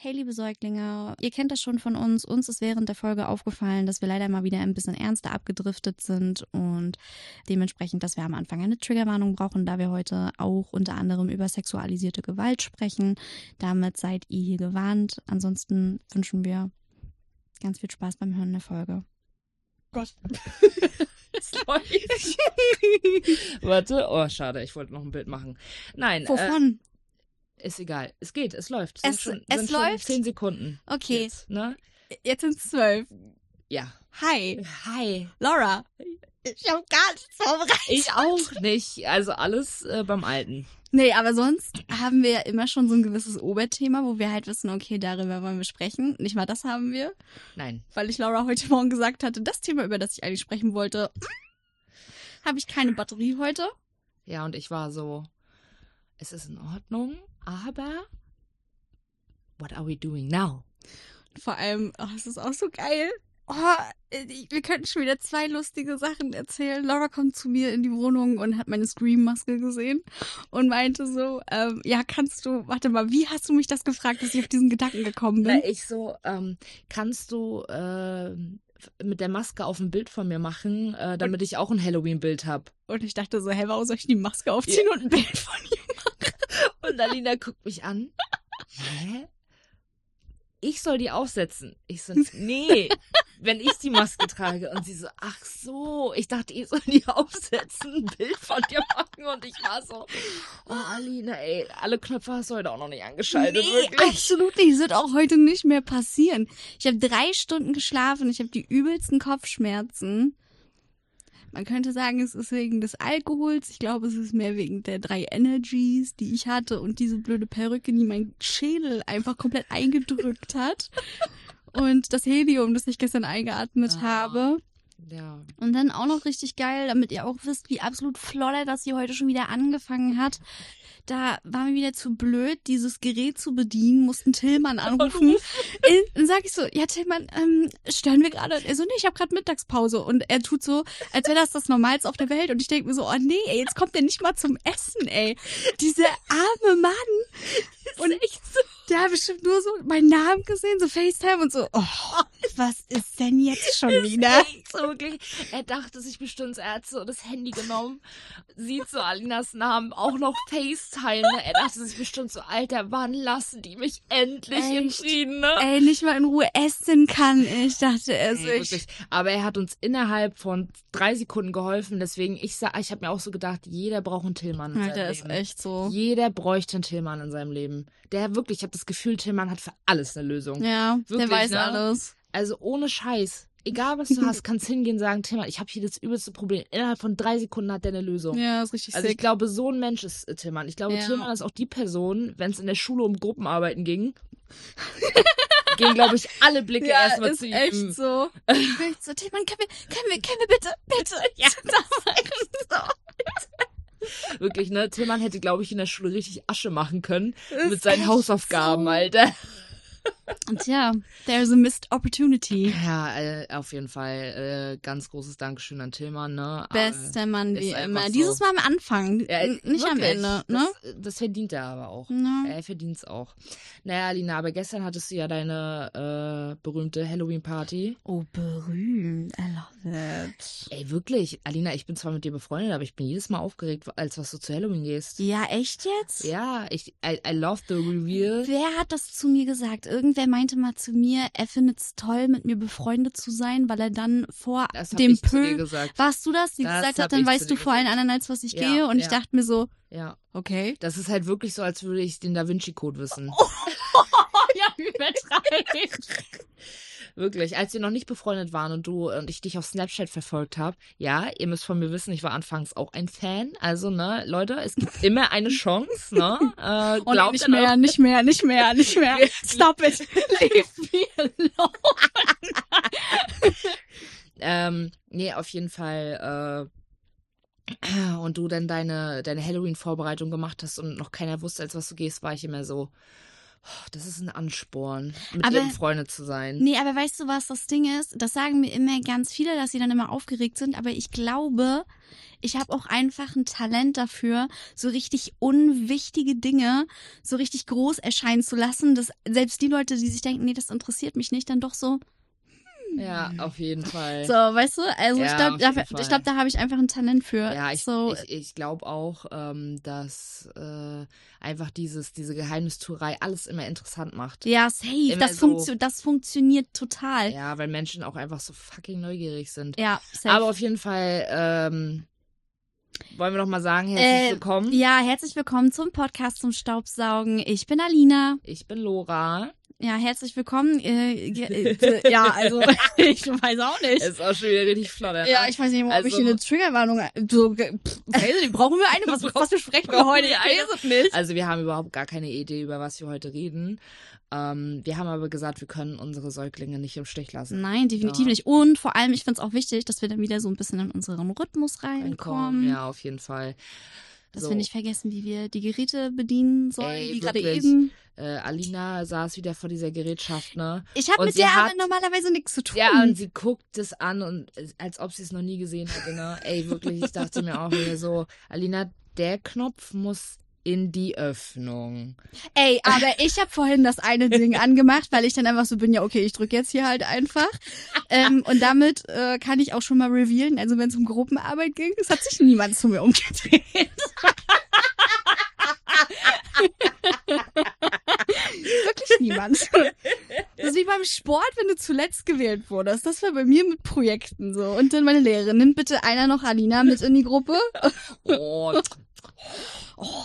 Hey, liebe Säuglinge, ihr kennt das schon von uns. Uns ist während der Folge aufgefallen, dass wir leider mal wieder ein bisschen ernster abgedriftet sind und dementsprechend, dass wir am Anfang eine Triggerwarnung brauchen, da wir heute auch unter anderem über sexualisierte Gewalt sprechen. Damit seid ihr hier gewarnt. Ansonsten wünschen wir ganz viel Spaß beim Hören der Folge. Gott. Warte, oh, schade, ich wollte noch ein Bild machen. Nein. Äh, Wovon? Ist egal. Es geht, es läuft. Es- sind schon, es läuft? Zehn Sekunden. Okay, Jetzt, ne? jetzt sind es zwölf. Ja. Hi, Hi. Laura. Ich habe gar nichts vorbereitet. Ich auch nicht. Also alles äh, beim Alten. Nee, aber sonst haben wir ja immer schon so ein gewisses Oberthema, wo wir halt wissen, okay, darüber wollen wir sprechen. Nicht mal das haben wir, Nein. weil ich Laura heute Morgen gesagt hatte, das Thema, über das ich eigentlich sprechen wollte, habe ich keine Batterie heute. Ja, und ich war so, es ist in Ordnung, aber what are we doing now? Vor allem, oh, es ist auch so geil. Oh, wir könnten schon wieder zwei lustige Sachen erzählen. Laura kommt zu mir in die Wohnung und hat meine Scream-Maske gesehen und meinte so, ähm, ja, kannst du, warte mal, wie hast du mich das gefragt, dass ich auf diesen Gedanken gekommen bin? Na, ich so, ähm, kannst du äh, mit der Maske auf ein Bild von mir machen, äh, damit ich auch ein Halloween-Bild hab? Und ich dachte so, hä, warum soll ich die Maske aufziehen und ein Bild von ihm? Und Alina guckt mich an. Hä? Ich soll die aufsetzen. Ich so, nee, wenn ich die Maske trage. Und sie so, ach so, ich dachte, ich soll die aufsetzen, ein Bild von dir machen. Und ich war so, oh Alina, ey, alle Knöpfe hast du heute auch noch nicht angeschaltet, Nee, wirklich. absolut nicht. Das wird auch heute nicht mehr passieren. Ich habe drei Stunden geschlafen. Ich habe die übelsten Kopfschmerzen. Man könnte sagen, es ist wegen des Alkohols. Ich glaube, es ist mehr wegen der drei Energies, die ich hatte und diese blöde Perücke, die mein Schädel einfach komplett eingedrückt hat. Und das Helium, das ich gestern eingeatmet Ah. habe. Ja. Und dann auch noch richtig geil, damit ihr auch wisst, wie absolut flodder das hier heute schon wieder angefangen hat. Da war mir wieder zu blöd, dieses Gerät zu bedienen, mussten Tillmann anrufen. Dann sag ich so, ja Tillmann, ähm, stören wir gerade? Er so, nee, ich habe gerade Mittagspause. Und er tut so, als wäre das das Normalste auf der Welt. Und ich denke mir so, oh nee, ey, jetzt kommt er nicht mal zum Essen, ey. Dieser arme Mann. Und echt so. Der hat bestimmt nur so meinen Namen gesehen, so FaceTime und so, oh, was ist denn jetzt schon wieder? So wirklich. Er dachte sich bestimmt, er hat so das Handy genommen, sieht so Alinas Namen, auch noch FaceTime. Ne? Er dachte sich bestimmt so, Alter, wann lassen die mich endlich in Echt? Frieden, ne? Ey, nicht mal in Ruhe essen kann ich, dachte er sich. wirklich. Aber er hat uns innerhalb von drei Sekunden geholfen. Deswegen, ich sag, ich habe mir auch so gedacht, jeder braucht einen Tillmann in Alter, seinem ist echt so. Jeder bräuchte einen Tillmann in seinem Leben. Der wirklich, ich habe das Gefühl, Tillmann hat für alles eine Lösung. Ja, Wirklich, der weiß ne? alles. Also ohne Scheiß. Egal was du hast, kannst hingehen und sagen, Tillmann, ich habe hier das übelste Problem. Innerhalb von drei Sekunden hat der eine Lösung. Ja, ist richtig Also ich sick. glaube, so ein Mensch ist äh, Tillmann. Ich glaube, Ja. Tillmann ist auch die Person, wenn es in der Schule um Gruppenarbeiten ging, gehen, glaube ich, alle Blicke erstmal ist zu ihm. echt so. echt so, Tillmann, können wir, können wir, können wir bitte, bitte. Ja, Wirklich, ne? Tillmann hätte, glaube ich, in der Schule richtig Asche machen können mit seinen Hausaufgaben, so. Alter. Und ja, there's a missed opportunity. Ja, äh, auf jeden Fall äh, ganz großes Dankeschön an Tillmann, ne? Bester Mann, ist wie immer. so. Dieses Mal am Anfang, Ja, nicht am wirklich. Ende, ne? Das, das verdient er aber auch. Ja. Er verdient's auch. Naja, Lina, aber gestern hattest du ja deine äh, berühmte Halloween-Party. Oh, berühmt. I love it. Ey, wirklich, Alina, ich bin zwar mit dir befreundet, aber ich bin jedes Mal aufgeregt, als was du zu Halloween gehst. Ja, echt jetzt? Ja, ich, I, I love the reveal. Wer hat das zu mir gesagt? Irgendwer meinte mal zu mir, er findet es toll, mit mir befreundet zu sein, weil er dann vor Das dem ich Pöhl. Warst du das, die Das gesagt hat, dann ich weißt du vor allen anderen, als was ich Ja, gehe? Und ich ja. dachte mir so, Ja. okay. Das ist halt wirklich so, als würde ich den Da Vinci-Code wissen. Oh, ja, übertreiben. Wirklich, als wir noch nicht befreundet waren und du und ich dich auf Snapchat verfolgt habe, ja, ihr müsst von mir wissen, ich war anfangs auch ein Fan. Also, ne, Leute, es gibt immer eine Chance, ne? Äh, Und nicht mehr, nicht mehr, nicht mehr, nicht mehr. Stop it. Leave me alone. Ähm, nee, auf jeden Fall, äh, und du dann deine, deine Halloween-Vorbereitung gemacht hast und noch keiner wusste, als was du gehst, war ich immer so, das ist ein Ansporn, mit Aber- dir befreundet zu sein. Nee, aber weißt du, was das Ding ist? Das sagen mir immer ganz viele, dass sie dann immer aufgeregt sind, aber ich glaube, ich habe auch einfach ein Talent dafür, so richtig unwichtige Dinge so richtig groß erscheinen zu lassen, dass selbst die Leute, die sich denken, nee, das interessiert mich nicht, dann doch so, Ja, auf jeden Fall. so, weißt du? Also ich Ja, glaube, auf da, ich glaube, da habe ich einfach ein Talent für. Ja, ich, so, ich, ich glaube auch, ähm, dass äh, einfach dieses, diese Geheimnistuerei alles immer interessant macht. ja, safe. immer Das, so- funktio das funktioniert total. Ja, Ja, weil Menschen auch einfach so fucking neugierig sind. safe. Aber auf jeden Fall, ähm, wollen wir noch mal sagen, herzlich Äh, willkommen. ja, herzlich willkommen zum Podcast zum Staubsaugen. Ich bin Alina. Ich bin Lora. Ja, herzlich willkommen. Äh, äh, ja, also ich weiß auch nicht. Ist auch schon wieder richtig flott. ne? Ja, ich weiß nicht, ob Also- ich hier eine Triggerwarnung. So, pff, weiß nicht, brauchen wir eine? Was, was besprechen wir heute? Ich eine? weiß es nicht. Also wir haben überhaupt gar keine Idee, über was wir heute reden. Ähm, wir haben aber gesagt, wir können unsere Säuglinge nicht im Stich lassen. Nein, definitiv Ja. nicht. Und vor allem, ich finde es auch wichtig, dass wir dann wieder so ein bisschen in unseren Rhythmus reinkommen. Ja, auf jeden Fall. Dass So. wir nicht vergessen, wie wir die Geräte bedienen sollen, Ey, wie gerade eben. Äh, Alina saß wieder vor dieser Gerätschaft, ne? Ich habe mit der hat- aber normalerweise nichts zu tun. Ja, und sie guckt es an und als ob sie es noch nie gesehen hätte, ne? Ey, wirklich, ich dachte mir auch wieder so, Alina, der Knopf muss in die Öffnung. Ey, aber ich habe vorhin das eine Ding angemacht, weil ich dann einfach so bin, ja, okay, ich drücke jetzt hier halt einfach. Ähm, und damit äh, kann ich auch schon mal revealen, also wenn es um Gruppenarbeit ging, es hat sich niemand zu mir umgedreht. Wirklich niemand. Das ist wie beim Sport, wenn du zuletzt gewählt wurdest. Das war bei mir mit Projekten so. Und dann meine Lehrerin, nimmt bitte einer noch Alina mit in die Gruppe. Oh, Oh,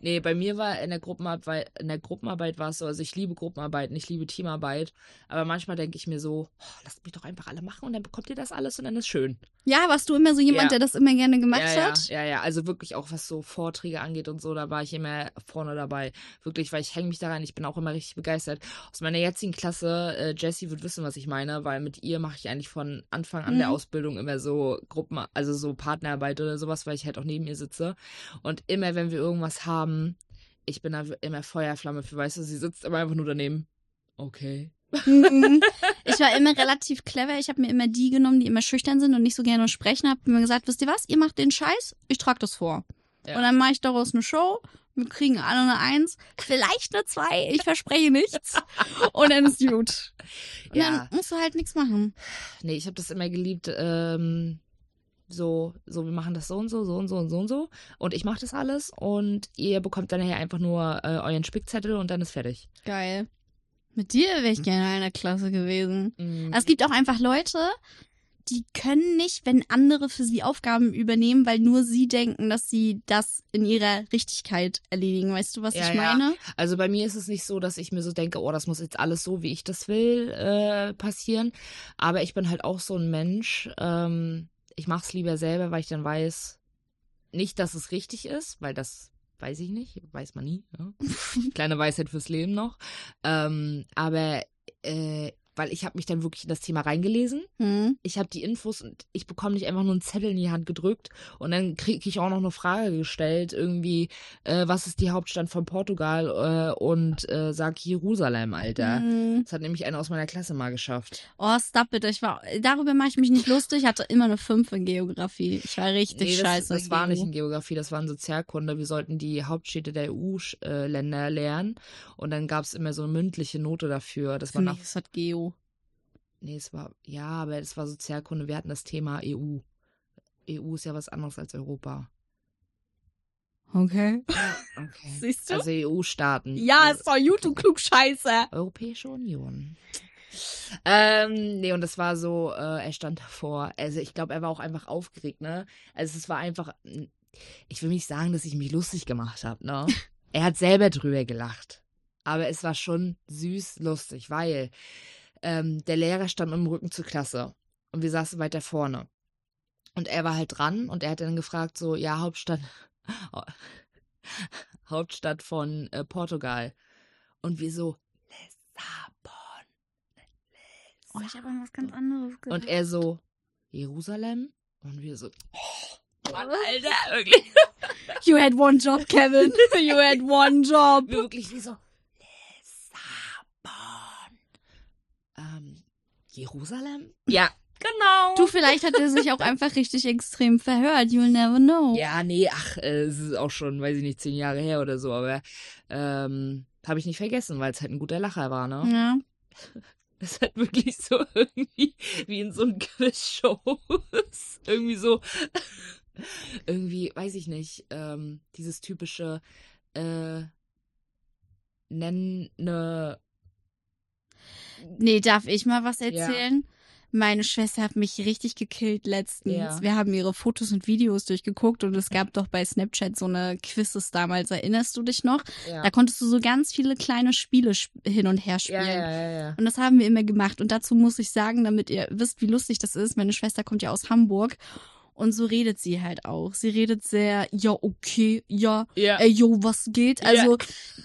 nee, bei mir war in der Gruppenarbeit, in der Gruppenarbeit war es so, also ich liebe Gruppenarbeit und ich liebe Teamarbeit, aber manchmal denke ich mir so, oh, lasst mich doch einfach alle machen und dann bekommt ihr das alles und dann ist schön. ja, warst du immer so jemand, Ja. der das immer gerne gemacht ja, hat? Ja, ja, ja, also wirklich auch was so Vorträge angeht und so, da war ich immer vorne dabei. Wirklich, weil ich hänge mich da rein, ich bin auch immer richtig begeistert. Aus meiner jetzigen Klasse, äh, Jessie wird wissen, was ich meine, weil mit ihr mache ich eigentlich von Anfang an der Mhm. Ausbildung immer so Gruppen, also so Partnerarbeit oder sowas, weil ich halt auch neben ihr sitze. Und immer, wenn wir irgendwas haben, ich bin da immer Feuerflamme für, weißt du, sie sitzt immer einfach nur daneben. Okay. Mhm. ich war immer relativ clever. Ich habe mir immer die genommen, die immer schüchtern sind und nicht so gerne sprechen. Habe mir gesagt, wisst ihr was? Ihr macht den Scheiß, ich trage das vor. Ja. Und dann mache ich daraus eine Show. Wir kriegen alle eine Eins, vielleicht eine Zwei. Ich verspreche nichts. Und dann ist gut. Und Ja. dann musst du halt nichts machen. Nee, ich habe das immer geliebt, ähm, so, so, wir machen das so und so, so und so und so und so. Und ich mache das alles und ihr bekommt dann nachher einfach nur äh, euren Spickzettel und dann ist fertig. Geil. Mit dir wäre ich gerne in einer Klasse gewesen. Mhm. Es gibt auch einfach Leute, die können nicht, wenn andere für sie Aufgaben übernehmen, weil nur sie denken, dass sie das in ihrer Richtigkeit erledigen. Weißt du, was Ja, ich ja. meine? Also bei mir ist es nicht so, dass ich mir so denke, oh, das muss jetzt alles so, wie ich das will, äh, passieren. Aber ich bin halt auch so ein Mensch. Ähm, ich mache es lieber selber, weil ich dann weiß, nicht, dass es richtig ist, weil das weiß ich nicht, weiß man nie. Ja? Kleine Weisheit fürs Leben noch. Ähm, aber äh, weil ich habe mich dann wirklich in das Thema reingelesen. Hm. Ich habe die Infos und ich bekomme nicht einfach nur einen Zettel in die Hand gedrückt und dann kriege ich auch noch eine Frage gestellt, irgendwie, äh, was ist die Hauptstadt von Portugal äh, und äh, sag Jerusalem, Alter. Hm. Das hat nämlich einer aus meiner Klasse mal geschafft. Oh, stop it. Ich war, darüber mache ich mich nicht lustig. Ich hatte immer eine 5 in Geografie. Ich war richtig Nee, das, scheiße. das in war Geo. nicht in Geografie, das war in Sozialkunde. Wir sollten die Hauptstädte der EU-Länder lernen und dann gab es immer so eine mündliche Note dafür. Das war nach ist das Geo. Nee, es war, ja, aber es war Sozialkunde. Wir hatten das Thema EU. EU ist ja was anderes als Europa. Okay. Okay. Siehst du? Also EU-Staaten. ja, also ist doch YouTube klug scheiße. Europäische Union. Ähm, nee, und das war so, äh, er stand davor. Also ich glaube, er war auch einfach aufgeregt, ne? Also es war einfach, ich will nicht sagen, dass ich mich lustig gemacht habe, ne? er hat selber drüber gelacht. Aber es war schon süß lustig, weil ähm, der Lehrer stand mit dem Rücken zur Klasse und wir saßen weiter vorne. Und er war halt dran und er hat dann gefragt, so, ja, Hauptstadt, Hauptstadt von äh, Portugal. Und wir so, Lissabon. Oh, ich habe an was ganz anderes gedacht. Und er so, Jerusalem? Und wir so, oh, Mann, Alter, wirklich. You had one job, Kevin. You had one job. wirklich wie so, Ähm, Jerusalem? Ja, Genau. Du, vielleicht hat er sich auch einfach richtig extrem verhört. You'll never know. Ja, nee, ach, äh, es ist auch schon, weiß ich nicht, zehn Jahre her oder so, aber ähm, habe ich nicht vergessen, weil es halt ein guter Lacher war, ne? Ja. Das ist halt wirklich so irgendwie wie in so einem Quiz-Show. irgendwie so, irgendwie, weiß ich nicht, ähm, dieses typische, äh, nennen ne, Nee, darf ich mal was erzählen? Meine Schwester hat mich richtig gekillt letztens. Ja. Wir haben ihre Fotos und Videos durchgeguckt und es gab doch bei Snapchat so eine Quizzes damals. Erinnerst du dich noch? ja. Da konntest du so ganz viele kleine Spiele sp hin und her spielen. ja, ja, ja, ja. Und das haben wir immer gemacht. Und dazu muss ich sagen, damit ihr wisst, wie lustig das ist, meine Schwester kommt ja aus Hamburg. Und so redet sie halt auch. Sie redet sehr, ja, okay, ja, Ja. ey, yo, was geht? Ja. Also,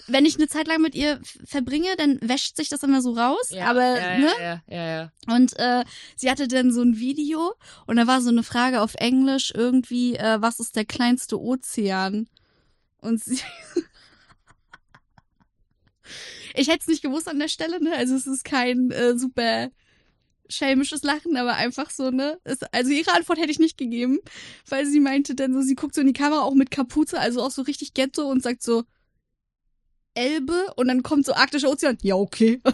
wenn ich eine Zeit lang mit ihr verbringe, dann wäscht sich das immer so raus. ja, aber, ja, ne? ja, ja, ja. Und äh, sie hatte dann so ein Video und da war so eine Frage auf Englisch irgendwie, äh, was ist der kleinste Ozean? Und sie. ich hätte es nicht gewusst an der Stelle, ne? Also es ist kein äh, super schelmisches Lachen, aber einfach so, ne? Es, also ihre Antwort hätte ich nicht gegeben, weil sie meinte dann so, sie guckt so in die Kamera auch mit Kapuze, also auch so richtig Ghetto und sagt so Elbe und dann kommt so arktischer Ozean. Ja, okay.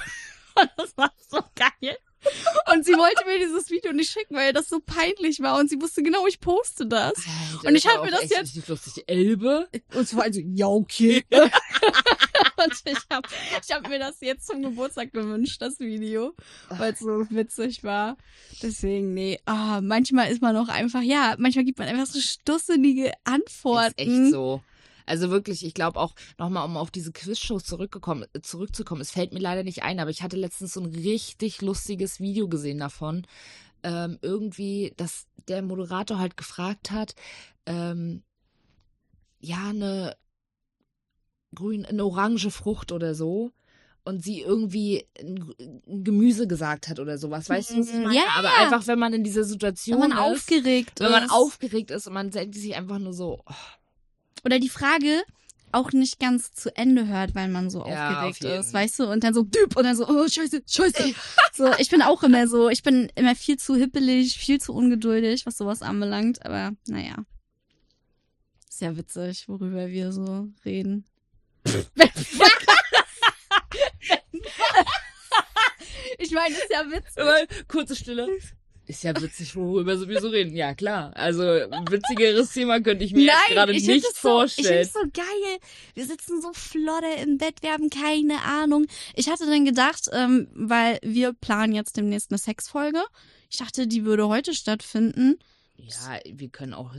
Und das war so geil. Und sie wollte mir dieses Video nicht schicken, weil das so peinlich war und sie wusste genau, ich poste das. Alter, Und ich war hab mir das echt jetzt- richtig lustig. Elbe? Und war also, ja, okay. und ich habe ich hab mir das jetzt zum Geburtstag gewünscht, das Video, weil es so witzig war. Deswegen, nee, ah, manchmal ist man auch einfach, ja, manchmal gibt man einfach so stusselige Antworten. Ist echt so. Also wirklich, ich glaube auch nochmal, um auf diese Quizshows zurückgekommen, zurückzukommen. Es fällt mir leider nicht ein, aber ich hatte letztens so ein richtig lustiges Video gesehen davon. Ähm, irgendwie, dass der Moderator halt gefragt hat, ähm, ja, eine grün, eine orange Frucht oder so. Und sie irgendwie ein, Gemüse gesagt hat oder sowas. Weißt du, was ich Mhm. meine? Ja, aber einfach, wenn man in dieser Situation Wenn man ist, aufgeregt wenn man ist. aufgeregt ist und man denkt sich einfach nur so, oh, Oder die Frage auch nicht ganz zu Ende hört, weil man so Ja, aufgeregt auf ist, weißt du? Und dann so, düb, und dann so, oh, scheiße, scheiße. so, ich bin auch immer so, ich bin immer viel zu hippelig, viel zu ungeduldig, was sowas anbelangt, aber naja. Ist ja witzig, worüber wir so reden. ich meine, ist ja witzig. Kurze Stille. Ist ja witzig, worüber sowieso reden. Ja, klar. Also, witzigeres Thema könnte ich mir jetzt gerade ich nicht so, ich vorstellen. find's so geil. Wir sitzen so flodder im Bett, wir haben keine Ahnung. Ich hatte dann gedacht, ähm, weil wir planen jetzt demnächst eine Sexfolge. Ich dachte, die würde heute stattfinden. ja, wir können auch,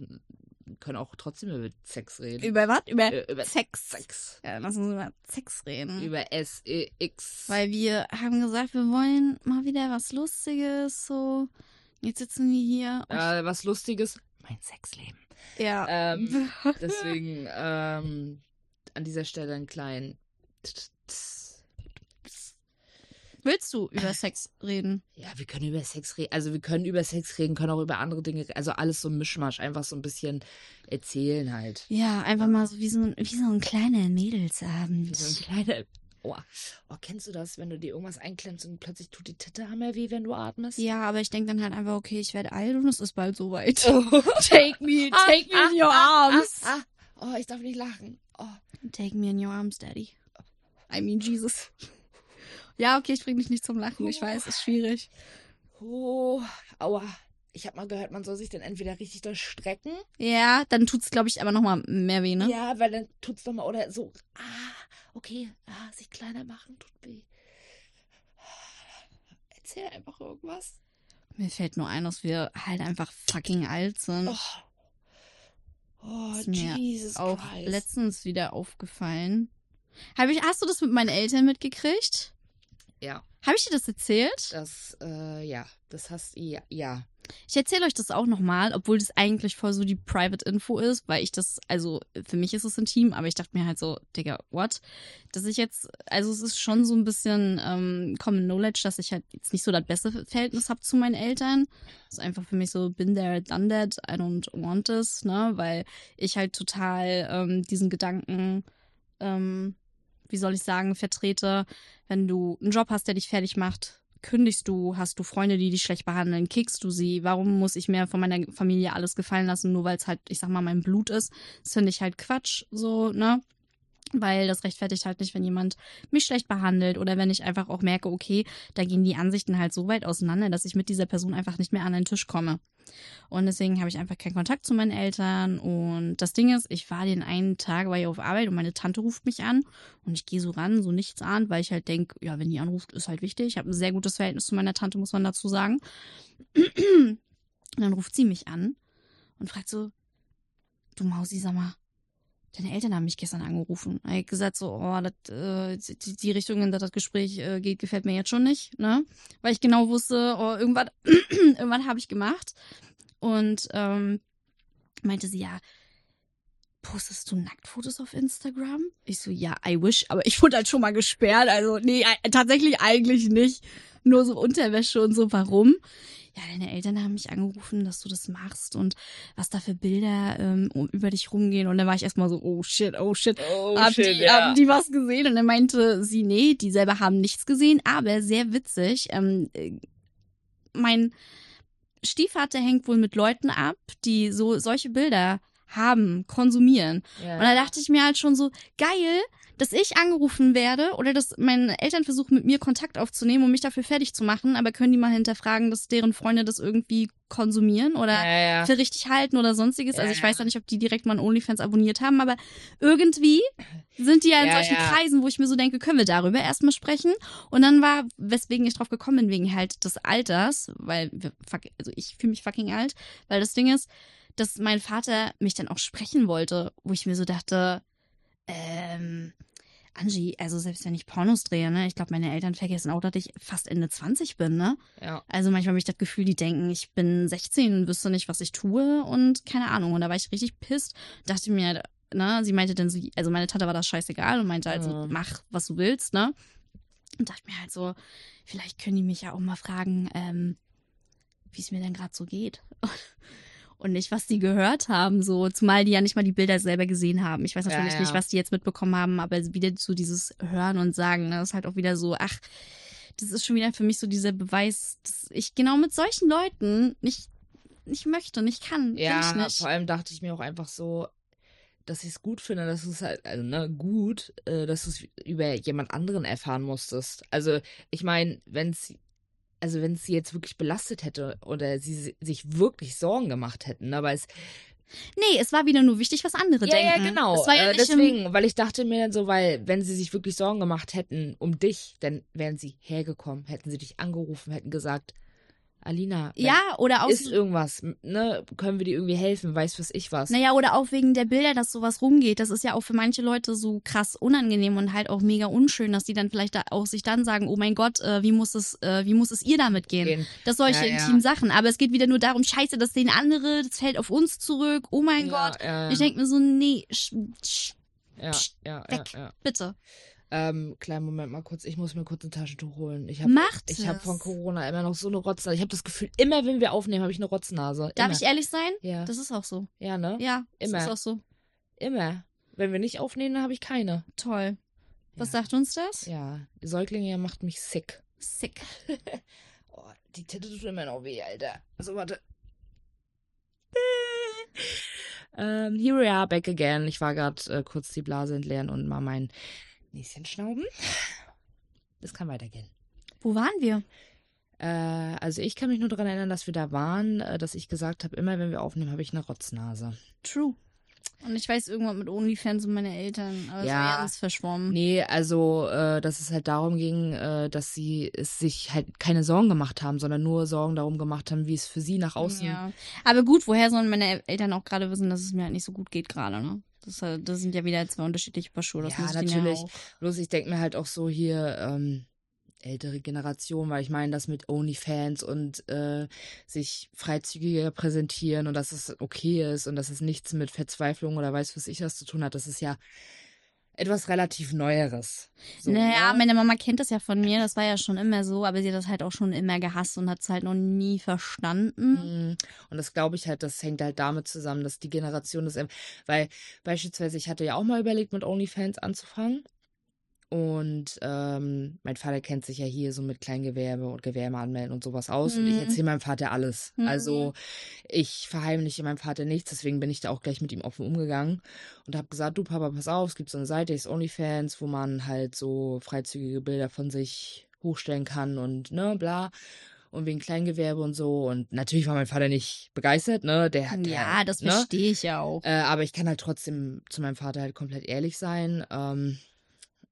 können auch trotzdem über Sex reden. Über was? Über, Äh, über Sex. Sex. Ja, lass uns über Sex reden. Über S-E-X. Weil wir haben gesagt, wir wollen mal wieder was Lustiges, so. Jetzt sitzen wir hier. und- Äh, was Lustiges. Mein Sexleben. ja. Ähm, deswegen, ähm, an dieser Stelle einen kleinen. Willst du über Sex reden? Ja, wir können über Sex reden. Also wir können über Sex reden, können auch über andere Dinge. Also alles so ein Mischmasch, einfach so ein bisschen erzählen halt. Ja, einfach mal so wie so ein, wie so ein kleiner Mädelsabend. Wie so ein kleiner. Oh, oh, kennst du das, wenn du dir irgendwas einklemmst und plötzlich tut die Titte hammer weh, wenn du atmest? Ja, aber ich denke dann halt einfach, okay, ich werde alt und es ist bald soweit. take me, Ah, take me in your ah, arms. Ah, ah. Oh, ich darf nicht lachen. Oh. Take me in your arms, Daddy. I mean Jesus. Ja, okay, ich bring dich nicht zum Lachen. Ich weiß, ist schwierig. oh, aua. Ich habe mal gehört, man soll sich dann entweder richtig doll strecken. Ja, dann tut's, glaube ich, aber nochmal mehr weh, ne? Ja, weil dann tut's doch mal oder so. Ah, okay, ah, sich kleiner machen tut weh. Erzähl einfach irgendwas. Mir fällt nur ein, dass wir halt einfach fucking alt sind. Oh, oh Ist mir Jesus auch Christ. letztens wieder aufgefallen. Hab ich, hast du das mit meinen Eltern mitgekriegt? Ja, Habe ich dir das erzählt? das, äh, ja, das hast ja, ja. Ich erzähle euch das auch nochmal, obwohl das eigentlich voll so die Private Info ist, weil ich das, also für mich ist es intim, aber ich dachte mir halt so, Digga, what? Dass ich jetzt, also es ist schon so ein bisschen ähm, Common Knowledge, dass ich halt jetzt nicht so das beste Verhältnis habe zu meinen Eltern. Das ist einfach für mich so, been there, done that, I don't want this, ne? Weil ich halt total ähm, diesen Gedanken, ähm, wie soll ich sagen, vertrete, wenn du einen Job hast, der dich fertig macht, kündigst du? Hast du Freunde, die dich schlecht behandeln? Kickst du sie? Warum muss ich mir von meiner Familie alles gefallen lassen, nur weil es halt, ich sag mal, mein Blut ist? Das finde ich halt Quatsch, so, ne? Weil das rechtfertigt halt nicht, wenn jemand mich schlecht behandelt oder wenn ich einfach auch merke, okay, da gehen die Ansichten halt so weit auseinander, dass ich mit dieser Person einfach nicht mehr an den Tisch komme. Und deswegen habe ich einfach keinen Kontakt zu meinen Eltern. Und das Ding ist, ich war den einen Tag, war ich auf Arbeit und meine Tante ruft mich an und ich gehe so ran, so nichts ahnt, weil ich halt denke, ja, wenn die anruft, ist halt wichtig. Ich habe ein sehr gutes Verhältnis zu meiner Tante, muss man dazu sagen. Und dann ruft sie mich an und fragt so, du Mausi, sag mal, deine Eltern haben mich gestern angerufen. Ich habe gesagt so, oh, das, äh, die, die Richtung, in der das Gespräch äh, geht, gefällt mir jetzt schon nicht, ne? Weil ich genau wusste, oh, irgendwas, irgendwas habe ich gemacht. Und ähm, meinte sie, ja, postest du Nacktfotos auf Instagram? Ich so, ja, I wish, aber ich wurde halt schon mal gesperrt. Also, nee, tatsächlich eigentlich nicht. Nur so Unterwäsche und so, warum? ja, deine Eltern haben mich angerufen, dass du das machst und was da für Bilder ähm, über dich rumgehen. Und dann war ich erstmal so, oh shit, oh shit. Oh, haben, shit, die, ja. haben die was gesehen? Und dann meinte sie, nee, die selber haben nichts gesehen, aber sehr witzig. Ähm, äh, mein Stiefvater hängt wohl mit Leuten ab, die so solche Bilder haben, konsumieren. Ja. Und da dachte ich mir halt schon so, geil, dass ich angerufen werde oder dass meine Eltern versuchen, mit mir Kontakt aufzunehmen, um mich dafür fertig zu machen, aber können die mal hinterfragen, dass deren Freunde das irgendwie konsumieren oder ja, ja. für richtig halten oder sonstiges. Ja, also ich weiß ja nicht, ob die direkt mal einen OnlyFans abonniert haben, aber irgendwie sind die ja in solchen. Kreisen, wo ich mir so denke, können wir darüber erstmal sprechen. Und dann war, weswegen ich drauf gekommen bin, wegen halt des Alters, weil wir, also ich fühle mich fucking alt, weil das Ding ist, dass mein Vater mich dann auch sprechen wollte, wo ich mir so dachte, ähm, Angie, also selbst wenn ich Pornos drehe, ne, ich glaube, meine Eltern vergessen auch, dass ich fast Ende 20 bin, ne? ja. Also manchmal habe ich das Gefühl, die denken, ich bin 16 und wüsste nicht, was ich tue und keine Ahnung. Und da war ich richtig pisst. Dachte mir, ne, sie meinte dann so, also meine Tante war das scheißegal und meinte halt so, Mhm. mach, was du willst, ne? Und dachte mir halt so, vielleicht können die mich ja auch mal fragen, ähm, wie es mir denn gerade so geht. Und nicht, was die gehört haben, so, zumal die ja nicht mal die Bilder selber gesehen haben. Ich weiß Ja, natürlich ja. nicht, was die jetzt mitbekommen haben, aber wieder so dieses Hören und Sagen, ne, ist halt auch wieder so, ach, das ist schon wieder für mich so dieser Beweis, dass ich genau mit solchen Leuten nicht, nicht möchte, nicht kann. Ja, ich nicht. vor allem dachte ich mir auch einfach so, dass ich es gut finde, dass du es halt, also ne, gut, äh, dass du es über jemand anderen erfahren musstest. Also, ich meine, wenn es, also wenn es sie jetzt wirklich belastet hätte oder sie si- sich wirklich Sorgen gemacht hätten, ne, aber es, Nee, es war wieder nur wichtig, was andere ja, ja, denken. genau, Es war ja äh, deswegen, weil ich dachte mir dann so, weil, wenn sie sich wirklich Sorgen gemacht hätten um dich, dann wären sie hergekommen, hätten sie dich angerufen, hätten gesagt, Alina, ja, oder auch ist irgendwas, ne, können wir dir irgendwie helfen, weiß was ich was. Naja, oder auch wegen der Bilder, dass sowas rumgeht. Das ist ja auch für manche Leute so krass unangenehm und halt auch mega unschön, dass die dann vielleicht da auch sich dann sagen, oh mein Gott, äh, wie muss es, äh, wie muss es ihr damit gehen? Gehen. Das solche Ja, ja. intimen Sachen. Aber es geht wieder nur darum, scheiße, das sehen andere, das fällt auf uns zurück. Oh mein Ja, Gott. Ich denk mir so, nee, sch, sch, ja, Psst, ja, ja, weg. ja. bitte. Ähm, kleinen Moment mal kurz, ich muss mir kurz ein Taschentuch holen. Ich hab, Macht Ich habe von Corona immer noch so eine Rotznase. Ich habe das Gefühl, immer wenn wir aufnehmen, habe ich eine Rotznase. Darf immer. ich ehrlich sein? Ja. Das ist auch so. ja, ne? Ja, Immer. das ist auch so. Immer. Wenn wir nicht aufnehmen, dann habe ich keine. Toll. Was Ja. sagt uns das? Ja, die Säuglinge macht mich sick. Sick. Oh, die Titte tut immer noch weh, Alter. Also, warte. ähm, here we are back again. Ich war gerade äh, kurz die Blase entleeren und mal mein Näschen schnauben. Das kann weitergehen. Wo waren wir? Äh, also ich kann mich nur daran erinnern, dass wir da waren, äh, dass ich gesagt habe, immer wenn wir aufnehmen, habe ich eine Rotznase. True. Und ich weiß irgendwann mit OnlyFans und meine Eltern, aber Ja. war ganz verschwommen. Nee, also, äh, dass es halt darum ging, äh, dass sie es sich halt keine Sorgen gemacht haben, sondern nur Sorgen darum gemacht haben, wie es für sie nach außen. Ja. Aber gut, woher sollen meine Eltern auch gerade wissen, dass es mir halt nicht so gut geht gerade, ne? Das, halt- das sind ja wieder zwei unterschiedliche Paar Schuhe. Das Ja, natürlich. Ja. Bloß ich denke mir halt auch so hier, ähm, ältere Generation, weil ich meine, das mit OnlyFans und äh, sich freizügiger präsentieren und dass es okay ist und dass es nichts mit Verzweiflung oder weiß was ich was zu tun hat, das ist ja etwas relativ Neueres. So, naja, ne? meine Mama kennt das ja von mir, das war ja schon immer so, aber sie hat das halt auch schon immer gehasst und hat es halt noch nie verstanden. Mhm. Und das glaube ich halt, das hängt halt damit zusammen, dass die Generation das, weil beispielsweise ich hatte ja auch mal überlegt, mit OnlyFans anzufangen. Und ähm, mein Vater kennt sich ja hier so mit Kleingewerbe und Gewerbe anmelden und sowas aus. Und ich Mhm. erzähle meinem Vater alles. Mhm. Also ich verheimliche meinem Vater nichts, deswegen bin ich da auch gleich mit ihm offen umgegangen und habe gesagt, du Papa, pass auf, es gibt so eine Seite, ist OnlyFans, wo man halt so freizügige Bilder von sich hochstellen kann und ne, bla. Und wegen Kleingewerbe und so. Und natürlich war mein Vater nicht begeistert, ne? Der hat Ja, das ne? verstehe ich ja auch. Äh, aber ich kann halt trotzdem zu meinem Vater halt komplett ehrlich sein. Ähm,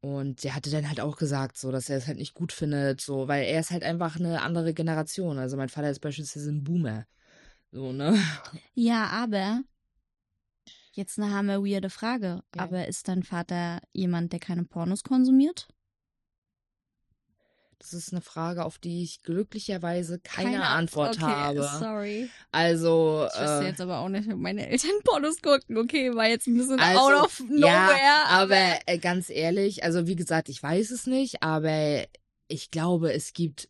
und der hatte dann halt auch gesagt, so, dass er es halt nicht gut findet, so, weil er ist halt einfach eine andere Generation. Also mein Vater ist beispielsweise ein Boomer. So, ne? Ja, aber jetzt eine hammer weirde Frage. Ja. Aber ist dein Vater jemand, der keine Pornos konsumiert? Das ist eine Frage, auf die ich glücklicherweise keine, Antwort okay, habe. Sorry. Also, Ich wüsste äh, jetzt aber auch nicht, ob meine Eltern Pornos gucken. Okay, war jetzt ein bisschen Also, out of nowhere. ja, aber äh, ganz ehrlich, also wie gesagt, ich weiß es nicht, aber ich glaube, es gibt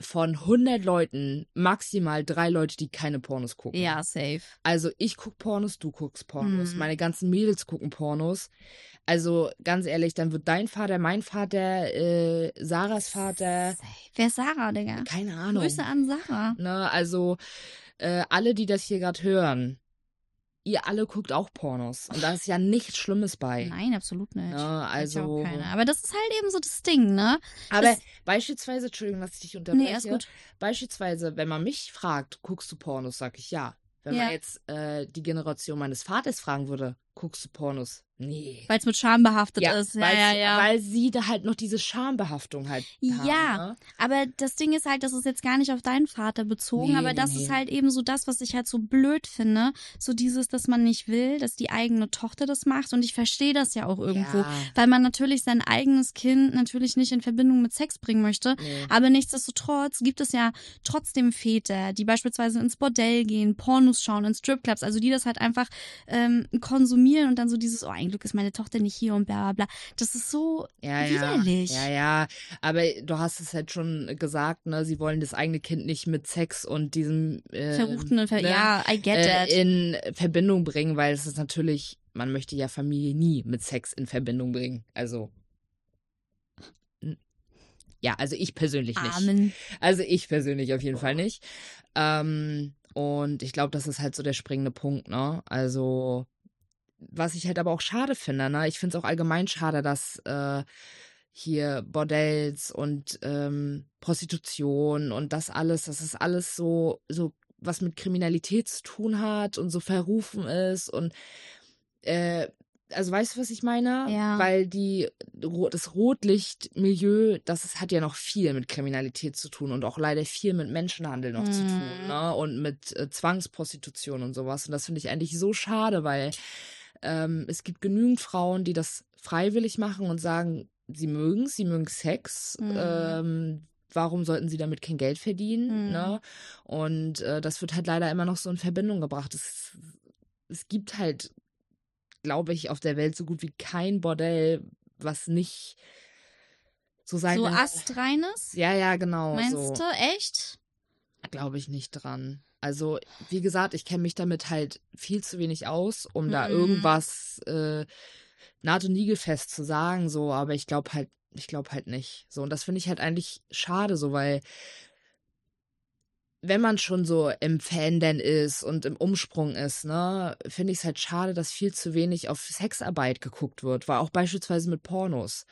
von 100 Leuten maximal drei Leute, die keine Pornos gucken. Ja, safe. Also ich guck Pornos, du guckst Pornos, Mhm. meine ganzen Mädels gucken Pornos. Also ganz ehrlich, dann wird dein Vater, mein Vater, äh, Sarahs Vater, Safe. Wer ist Sarah, Digga? keine Ahnung. Grüße an Sarah. Ne, also äh, alle, die das hier gerade hören, ihr alle guckt auch Pornos. Und da ist ja nichts Schlimmes bei. Nein, absolut nicht. Ja also. Aber das ist halt eben so das Ding, ne? aber das- beispielsweise, Entschuldigung, dass ich dich unterbreche. Nee, alles gut. Beispielsweise, wenn man mich fragt, guckst du Pornos, sag ich ja. Wenn Ja. man jetzt äh, die Generation meines Vaters fragen würde, guckst du Pornos? Nee. Weil es mit Scham behaftet Ja, ist. Ja, weil, ja, ja. weil sie da halt noch diese Schambehaftung halt haben. Ja, ne? Aber das Ding ist halt, das ist jetzt gar nicht auf deinen Vater bezogen, Nee, aber das nee. ist halt eben so das, was ich halt so blöd finde. So dieses, dass man nicht will, dass die eigene Tochter das macht. Und ich verstehe das ja auch irgendwo. Ja. Weil man natürlich sein eigenes Kind natürlich nicht in Verbindung mit Sex bringen möchte. Nee. Aber nichtsdestotrotz gibt es ja trotzdem Väter, die beispielsweise ins Bordell gehen, Pornos schauen, in Stripclubs, also die das halt einfach ähm, konsumieren und dann so dieses, oh, Glück ist meine Tochter nicht hier und bla bla bla. Das ist so Ja, widerlich. Ja, ja. Aber du hast es halt schon gesagt, ne? Sie wollen das eigene Kind nicht mit Sex und diesem äh, verruchten und ver ne, ja, I get äh, that. in Verbindung bringen, weil es ist natürlich, man möchte ja Familie nie mit Sex in Verbindung bringen. Also. Ja, also ich persönlich nicht. Amen. Also ich persönlich auf jeden Fall nicht. Ähm, und ich glaube, das ist halt so der springende Punkt, ne? Also, was ich halt aber auch schade finde, ne? Ich finde es auch allgemein schade, dass äh, hier Bordells und ähm, Prostitution und das alles, das ist alles so, so was mit Kriminalität zu tun hat und so verrufen ist und äh, also weißt du, was ich meine? Ja. Weil die das Rotlichtmilieu, das ist, hat ja noch viel mit Kriminalität zu tun und auch leider viel mit Menschenhandel noch zu tun, Mhm. ne? Und mit äh, Zwangsprostitution und sowas. Und das finde ich eigentlich so schade, weil ähm, es gibt genügend Frauen, die das freiwillig machen und sagen, sie mögen sie mögen Sex. Mhm. Ähm, warum sollten sie damit kein Geld verdienen? Mhm. Ne? Und äh, das wird halt leider immer noch so in Verbindung gebracht. Es, es gibt halt, glaube ich, auf der Welt so gut wie kein Bordell, was nicht so sein So astreines? Ja, ja, genau. Meinst so. du? Echt? Glaube ich nicht dran. Also, wie gesagt, ich kenne mich damit halt viel zu wenig aus, um da Mhm. irgendwas äh, naht- und niegelfest zu sagen, so, aber ich glaube halt, ich glaube halt nicht. So, und das finde ich halt eigentlich schade, so, weil wenn man schon so im Fan-Dan ist und im Umsprung ist, ne, finde ich es halt schade, dass viel zu wenig auf Sexarbeit geguckt wird, war auch beispielsweise mit Pornos.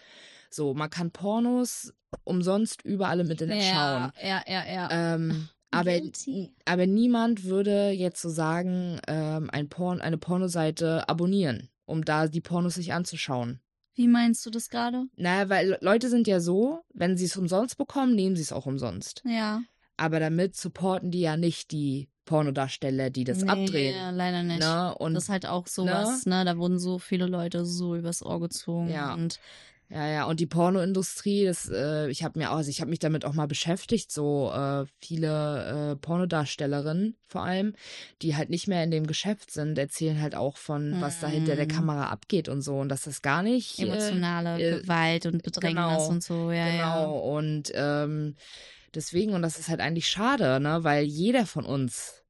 So, man kann Pornos umsonst überall im Internet schauen. ja, ja, ja. Ähm, aber, Guilty. aber niemand würde jetzt so sagen, ähm, ein Porn, eine Pornoseite abonnieren, um da die Pornos sich anzuschauen. Wie meinst du das gerade? Naja, weil Le- Leute sind ja so, wenn sie es umsonst bekommen, nehmen sie es auch umsonst. Ja. Aber damit supporten die ja nicht die Pornodarsteller, die das nee, abdrehen. Ja, leider nicht. Ne? Und das ist halt auch sowas, ne? Da wurden so viele Leute so übers Ohr gezogen. Ja. Und Ja, ja, und die Pornoindustrie, das, äh, ich habe mir, also ich habe mich damit auch mal beschäftigt, so äh, viele äh, Pornodarstellerinnen vor allem, die halt nicht mehr in dem Geschäft sind, erzählen halt auch von, was da hinter der Mhm. Kamera abgeht und so. Und dass das gar nicht emotionale äh, Gewalt und Bedrängnis genau, und so, ja, genau. Und ähm, deswegen und das ist halt eigentlich schade, ne, weil jeder von uns,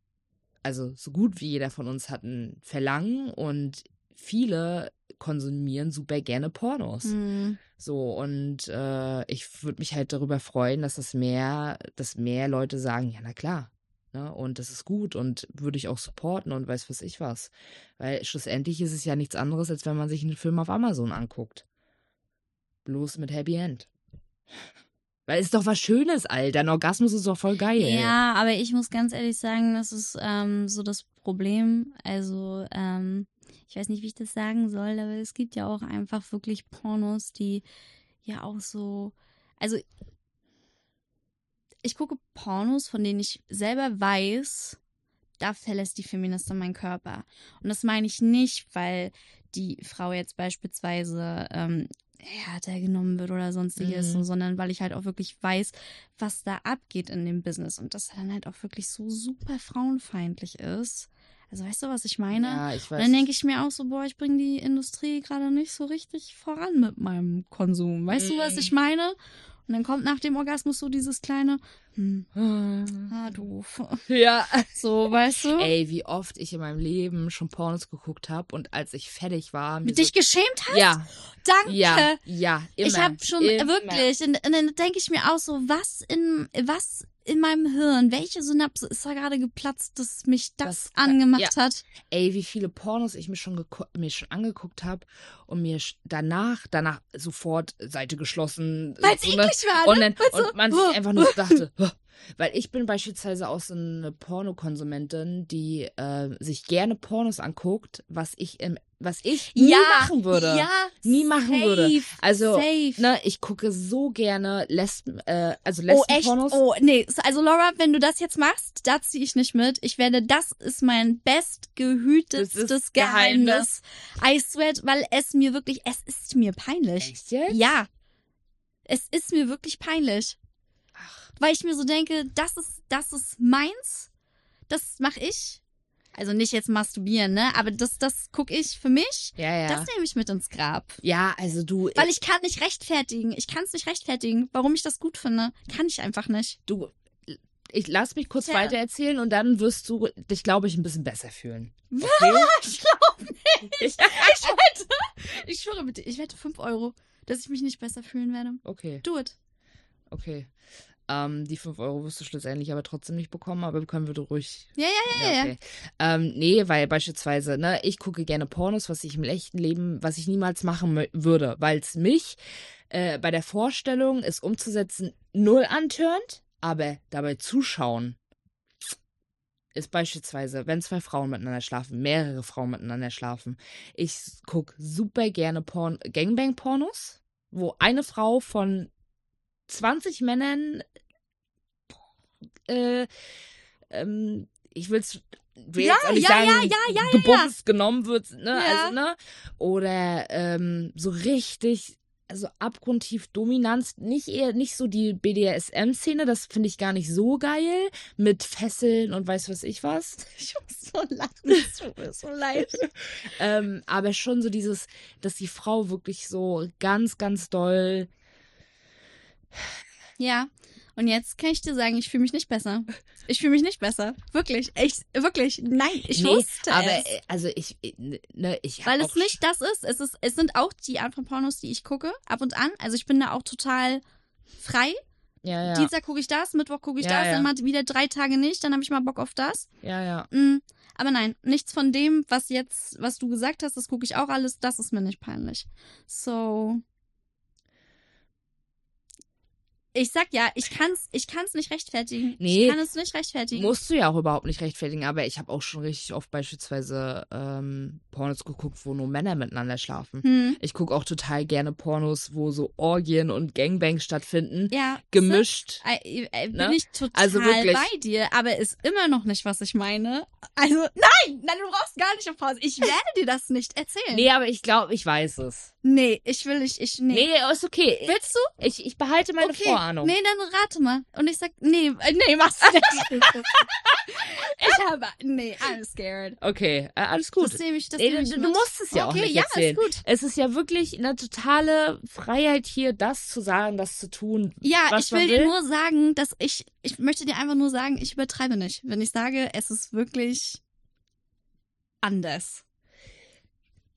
also so gut wie jeder von uns hat ein Verlangen und viele konsumieren super gerne Pornos. ja. Hm. So, und äh, ich würde mich halt darüber freuen, dass das mehr, dass mehr Leute sagen, ja, na klar. Ne? Und das ist gut und würde ich auch supporten und weiß was ich was. Weil schlussendlich ist es ja nichts anderes, als wenn man sich einen Film auf Amazon anguckt. Bloß mit Happy End. Weil es ist doch was Schönes, Alter. Ein Orgasmus ist doch voll geil. Ja, aber ich muss ganz ehrlich sagen, das ist ähm, so das Problem. Also, ähm, ich weiß nicht, wie ich das sagen soll, aber es gibt ja auch einfach wirklich Pornos, die ja auch so. Also, ich gucke Pornos, von denen ich selber weiß, da verlässt die Feministin meinen Körper. Und das meine ich nicht, weil die Frau jetzt beispielsweise ähm, härter genommen wird oder sonstiges, Mhm. sondern weil ich halt auch wirklich weiß, was da abgeht in dem Business und das dann halt auch wirklich so super frauenfeindlich ist. Also weißt du, was ich meine? Ja, ich Und weiß. dann denke ich mir auch so, boah, ich bringe die Industrie gerade nicht so richtig voran mit meinem Konsum. Weißt du, was Mhm. ich meine? Und dann kommt nach dem Orgasmus so dieses kleine, hm, Ah. ah, doof. Ja. So, weißt du? Ey, wie oft ich in meinem Leben schon Pornos geguckt habe und als ich fertig war, Dich so, geschämt hast? ja, Danke. ja, ja, immer, ich habe schon immer. wirklich, und, und dann denke ich mir auch so, was in, was in meinem Hirn, welche Synapse ist da gerade geplatzt, dass mich das, Das- angemacht hat? Ey, wie viele Pornos ich mir schon, mir schon angeguckt habe und mir danach, danach sofort Seite geschlossen. Weil es ne? eklig war, Und, ne? dann, Weißt du? und man sich einfach nur dachte. Weil ich bin beispielsweise auch so eine Pornokonsumentin, die äh, sich gerne Pornos anguckt, was ich im, was ich nie machen würde. Ja, Nie machen safe, würde. Also, safe. Ne, ich gucke so gerne Lesben, äh, also Oh, echt? Lesbenpornos. Oh, nee. Also, Laura, wenn du das jetzt machst, da ziehe ich nicht mit. Ich werde, das ist mein bestgehütetstes Das ist Geheimnis. I swear, weil es mir wirklich, es ist mir peinlich. Echt jetzt? Ja. Es ist mir wirklich peinlich. Weil ich mir so denke, das ist, das ist meins. Das mache ich. Also nicht jetzt masturbieren, ne? Aber das, das gucke ich für mich. ja, ja. Das nehme ich mit ins Grab. ja, also du, Weil ich kann nicht rechtfertigen. Ich kann es nicht rechtfertigen, warum ich das gut finde. Kann ich einfach nicht. du, ich lass mich kurz Tja. weiter erzählen und dann wirst du dich, glaube ich, ein bisschen besser fühlen. Okay? Ich glaube nicht. Ich wette, ich schwöre bitte, ich wette 5 Euro, dass ich mich nicht besser fühlen werde. okay, Do it. okay. Ähm, die 5 Euro wirst du schlussendlich aber trotzdem nicht bekommen, aber können wir ruhig. Ja, ja, ja, ja. okay. Ähm, nee, weil beispielsweise, ne, ich gucke gerne Pornos, was ich im echten Leben, was ich niemals machen würde, weil es mich äh, bei der Vorstellung, es umzusetzen, null antörnt, aber dabei zuschauen ist beispielsweise, wenn zwei Frauen miteinander schlafen, mehrere Frauen miteinander schlafen. Ich gucke super gerne Porn Gangbang-Pornos, wo eine Frau von 20 Männern äh, ähm, ich will's will Ja, jetzt auch nicht ja, sagen, ja, ja, ja, ja, gebumst genommen wird, ne? Also, ne? Oder ähm, so richtig, also abgrundtief Dominanz, nicht eher, nicht so die BDSM-Szene, das finde ich gar nicht so geil, mit Fesseln und weiß was ich was. Ich muss so lachen. Es tut mir so leid. Ähm, aber schon so dieses, dass die Frau wirklich so ganz, ganz doll. Ja. Und jetzt kann ich dir sagen, ich fühle mich nicht besser. Ich fühle mich nicht besser. Wirklich. Echt, wirklich. Nein, ich Nee, wusste aber es. äh, also ich, äh, ne, ich Weil es nicht das ist. Es ist, es sind auch die Art von Pornos, die ich gucke, ab und an. Also ich bin da auch total frei. Ja, ja. Dienstag gucke ich das, Mittwoch gucke ich Ja, das, ja. dann mal wieder drei Tage nicht, dann habe ich mal Bock auf das. ja, ja. Mm, aber nein, nichts von dem, was jetzt, was du gesagt hast, das gucke ich auch alles, das ist mir nicht peinlich. So. Ich sag ja, ich kann's, ich kann's nicht rechtfertigen. Nee. Ich kann es nicht rechtfertigen. Musst du ja auch überhaupt nicht rechtfertigen, aber ich habe auch schon richtig oft beispielsweise ähm, Pornos geguckt, wo nur Männer miteinander schlafen. hm. Ich gucke auch total gerne Pornos, wo so Orgien und Gangbangs stattfinden. Ja. Gemischt. Äh, äh, bin Ne? ich total Also wirklich. bei dir, aber ist immer noch nicht, was ich meine. Also, nein, nein, du brauchst gar nicht auf Pause. Ich werde dir das nicht erzählen. Nee, aber ich glaube, ich weiß es. Nee, ich will nicht, ich, nee. Nee, ist okay. Willst du? Ich, ich behalte meine okay. Vorahnung. Nee, dann rate mal. Und ich sag, nee, äh, nee, machst du nicht. ich habe, nee, I'm scared. Okay, äh, alles gut. Das nehme ich, das Nee, nehme du, ich du mit. musst es ja auch okay, nicht ja, erzählen. ist gut. Es ist ja wirklich eine totale Freiheit hier, das zu sagen, das zu tun. Ja, ich will will. dir nur sagen, dass ich, ich möchte dir einfach nur sagen, ich übertreibe nicht. Wenn ich sage, es ist wirklich anders.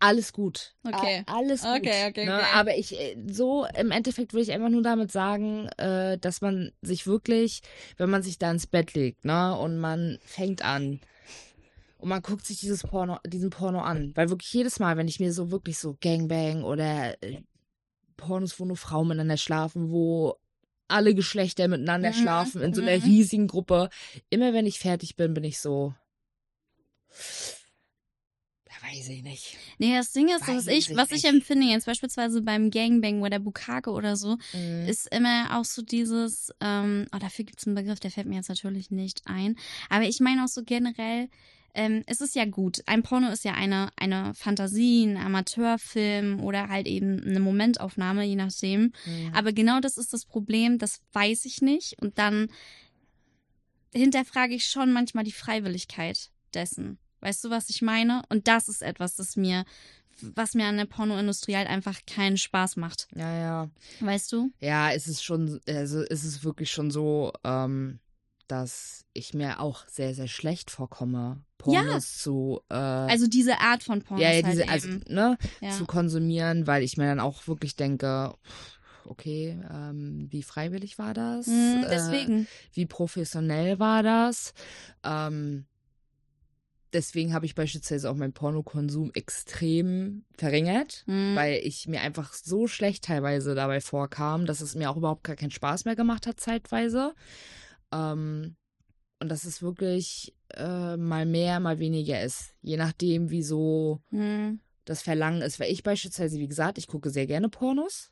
Alles gut. Okay. Alles gut. Okay, okay, ne? okay. Aber ich, äh, so im Endeffekt will ich einfach nur damit sagen, äh, dass man sich wirklich, wenn man sich da ins Bett legt, ne, und man fängt an und man guckt sich dieses Porno, diesen Porno an. Weil wirklich jedes Mal, wenn ich mir so wirklich so Gangbang oder äh, Pornos, wo nur Frauen miteinander schlafen, wo alle Geschlechter miteinander Mhm, schlafen in so einer mhm. riesigen Gruppe, immer wenn ich fertig bin, bin ich so. Weiß ich nicht. Nee, das Ding ist, was ich, ich was ich nicht. empfinde jetzt beispielsweise beim Gangbang oder Bukake oder so, Mhm. ist immer auch so dieses, ähm, oh, dafür gibt's einen Begriff, der fällt mir jetzt natürlich nicht ein. Aber ich meine auch so generell, ähm, es ist ja gut. Ein Porno ist ja eine, eine Fantasie, ein Amateurfilm oder halt eben eine Momentaufnahme, je nachdem. Mhm. Aber genau das ist das Problem, das weiß ich nicht. Und dann hinterfrage ich schon manchmal die Freiwilligkeit dessen. Weißt du, was ich meine? Und das ist etwas, das mir, was mir an der Pornoindustrie halt einfach keinen Spaß macht. ja, ja. Weißt du? Ja, es ist schon, also es ist wirklich schon so, ähm, dass ich mir auch sehr, sehr schlecht vorkomme, Pornos zu, äh, Also diese Art von Pornos ja, ja, halt diese, also, eben. ne, ja. zu konsumieren, weil ich mir dann auch wirklich denke, okay, ähm, wie freiwillig war das? Mm, Äh, deswegen. wie professionell war das? Ähm, deswegen habe ich beispielsweise auch meinen Pornokonsum extrem verringert, Mm. weil ich mir einfach so schlecht teilweise dabei vorkam, dass es mir auch überhaupt gar keinen Spaß mehr gemacht hat zeitweise. Ähm, und dass es wirklich äh, mal mehr, mal weniger ist, je nachdem, wie so Mm. das Verlangen ist. Weil ich beispielsweise, wie gesagt, ich gucke sehr gerne Pornos.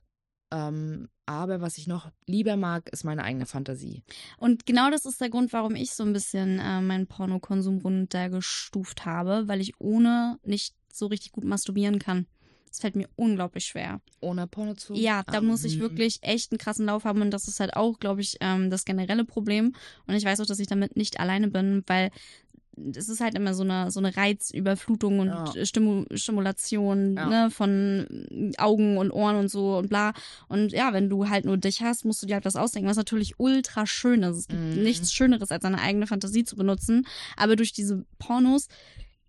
Ähm, aber was ich noch lieber mag, ist meine eigene Fantasie. Und genau das ist der Grund, warum ich so ein bisschen äh, meinen Pornokonsum runtergestuft habe, weil ich ohne nicht so richtig gut masturbieren kann. Das fällt mir unglaublich schwer. Ohne Porno zu. Ja, da Ah, muss ich mhm. wirklich echt einen krassen Lauf haben und das ist halt auch, glaube ich, ähm, das generelle Problem. Und ich weiß auch, dass ich damit nicht alleine bin, weil es ist halt immer so eine so eine Reizüberflutung und Ja. Stimu Stimulation Ja. ne, von Augen und Ohren und so und bla. Und ja, wenn du halt nur dich hast, musst du dir halt was ausdenken, was natürlich ultra schön ist. Es gibt Mhm. nichts Schöneres, als seine eigene Fantasie zu benutzen. Aber durch diese Pornos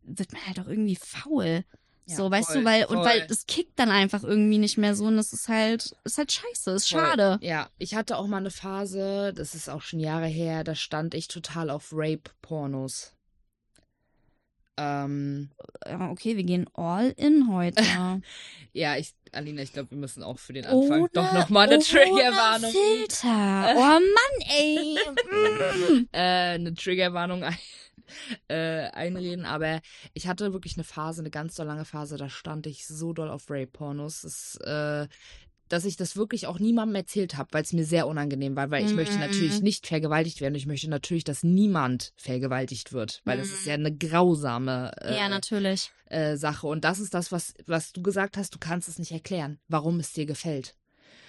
wird man halt auch irgendwie faul. Ja, so, weißt voll, du, weil, und weil voll. es kickt dann einfach irgendwie nicht mehr so und das ist halt, ist halt scheiße, ist Voll. schade. Ja, ich hatte auch mal eine Phase, das ist auch schon Jahre her, da stand ich total auf Rape-Pornos. Ähm, okay, wir gehen all in heute. ja, ich, Alina, ich glaube, wir müssen auch für den Anfang Ohne- doch nochmal eine Triggerwarnung. Filter. Oh Mann, ey. Mm. äh, eine Triggerwarnung ein, äh, einreden, aber ich hatte wirklich eine Phase, eine ganz so lange Phase, da stand ich so doll auf Rape-Pornos, das, äh, dass ich das wirklich auch niemandem erzählt habe, weil es mir sehr unangenehm war, weil ich möchte Mhm. natürlich nicht vergewaltigt werden. Ich möchte natürlich, dass niemand vergewaltigt wird, weil das ist ja eine grausame äh, ja, natürlich. äh, Sache. Und das ist das, was, was du gesagt hast, du kannst es nicht erklären, warum es dir gefällt.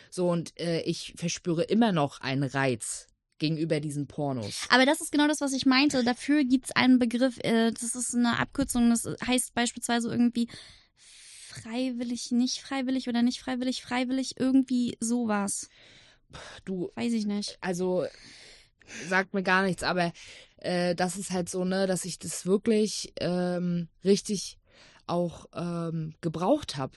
So, und äh, ich verspüre immer noch einen Reiz gegenüber diesen Pornos. Aber das ist genau das, was ich meinte. Dafür gibt's einen Begriff, äh, das ist eine Abkürzung, das heißt beispielsweise irgendwie freiwillig, nicht freiwillig oder nicht freiwillig, freiwillig, irgendwie sowas. Du, Weiß ich nicht. also sagt mir gar nichts, aber äh, das ist halt so, ne, dass ich das wirklich ähm, richtig auch ähm, gebraucht habe.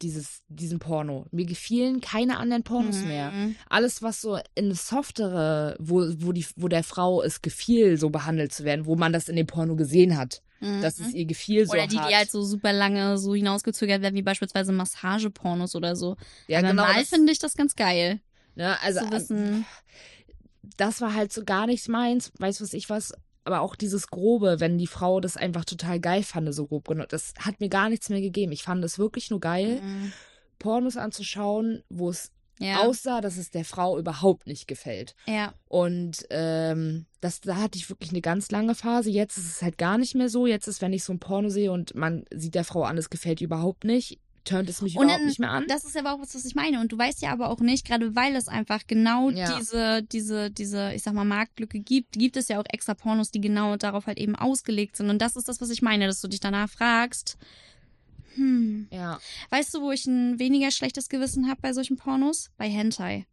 Dieses, diesen Porno. Mir gefielen keine anderen Pornos mehr. Mhm. Alles, was so in softere, wo, wo, die, wo der Frau es gefiel, so behandelt zu werden, wo man das in dem Porno gesehen hat, Mhm. dass es ihr gefiel so Oder die, die halt so super lange so hinausgezögert werden, wie beispielsweise Massagepornos oder so. ja, Aber genau. mal finde ich das ganz geil. ne, also, das war halt so gar nicht meins, weiß was ich was, aber auch dieses Grobe, wenn die Frau das einfach total geil fand, so grob genug, das hat mir gar nichts mehr gegeben. Ich fand es wirklich nur geil, Mhm. Pornos anzuschauen, wo es Ja. aussah, dass es der Frau überhaupt nicht gefällt. ja. Und ähm, das, da hatte ich wirklich eine ganz lange Phase. Jetzt ist es halt gar nicht mehr so. Jetzt ist, wenn ich so ein Porno sehe und man sieht der Frau an, es gefällt überhaupt nicht, turnt es mich Und überhaupt dann- nicht mehr an. Das ist aber auch was, was ich meine. Und du weißt ja aber auch nicht, gerade weil es einfach genau Ja. diese, diese, diese, ich sag mal, Marktlücke gibt, gibt es ja auch extra Pornos, die genau darauf halt eben ausgelegt sind. Und das ist das, was ich meine, dass du dich danach fragst, hm, ja. weißt du, wo ich ein weniger schlechtes Gewissen habe bei solchen Pornos? Bei Hentai.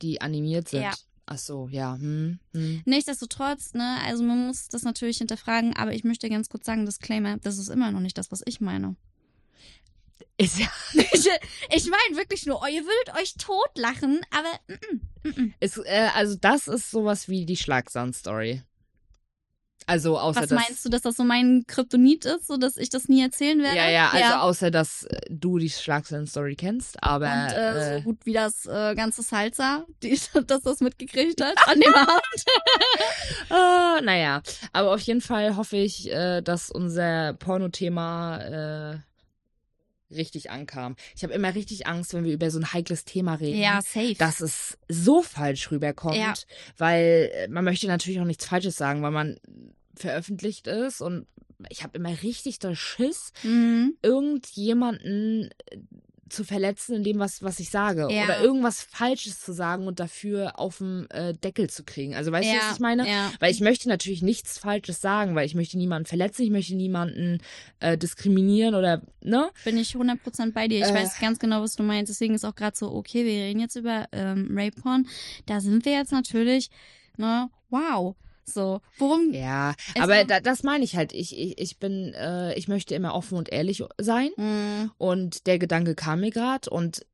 Die animiert sind. Ja. Ach so, ja. Hm, hm. Nichtsdestotrotz, ne, also man muss das natürlich hinterfragen, aber ich möchte ganz kurz sagen, Disclaimer, das ist immer noch nicht das, was ich meine. Ist ja. Ich, meine wirklich nur, ihr würdet euch totlachen, aber mm, mm, mm. Ist, äh, also das ist sowas wie die Schlagsahn-Story. Also außer was dass. meinst du, dass das so mein Kryptonit ist, so dass ich das nie erzählen werde? Ja, ja, also außer dass äh, du die Schlagsahn-Story kennst, aber. Und äh, äh, so gut wie das äh, ganze Salsa, die, dass das mitgekriegt hat an dem Abend. Ah, naja, aber auf jeden Fall hoffe ich, äh, dass unser Porno-Thema äh, richtig ankam. Ich habe immer richtig Angst, wenn wir über so ein heikles Thema reden. Ja, safe. Dass es so falsch rüberkommt, Ja. weil äh, man möchte natürlich auch nichts Falsches sagen, weil man veröffentlicht ist und ich habe immer richtig doll Schiss, Mhm. irgendjemanden zu verletzen in dem, was, was ich sage. Ja. Oder irgendwas Falsches zu sagen und dafür auf den äh, Deckel zu kriegen. Also weißt du, was ich meine? Ja. Weil ich möchte natürlich nichts Falsches sagen, weil ich möchte niemanden verletzen, ich möchte niemanden äh, diskriminieren oder, ne? Bin ich 100% bei dir. Ich Äh. weiß ganz genau, was du meinst. Deswegen ist auch gerade so, okay, wir reden jetzt über ähm, Rape Porn. Da sind wir jetzt natürlich, ne, wow. So, worum? Ja, aber da, das meine ich halt. Ich, ich, ich bin, äh, ich möchte immer offen und ehrlich sein. Mhm. Und der Gedanke kam mir gerade und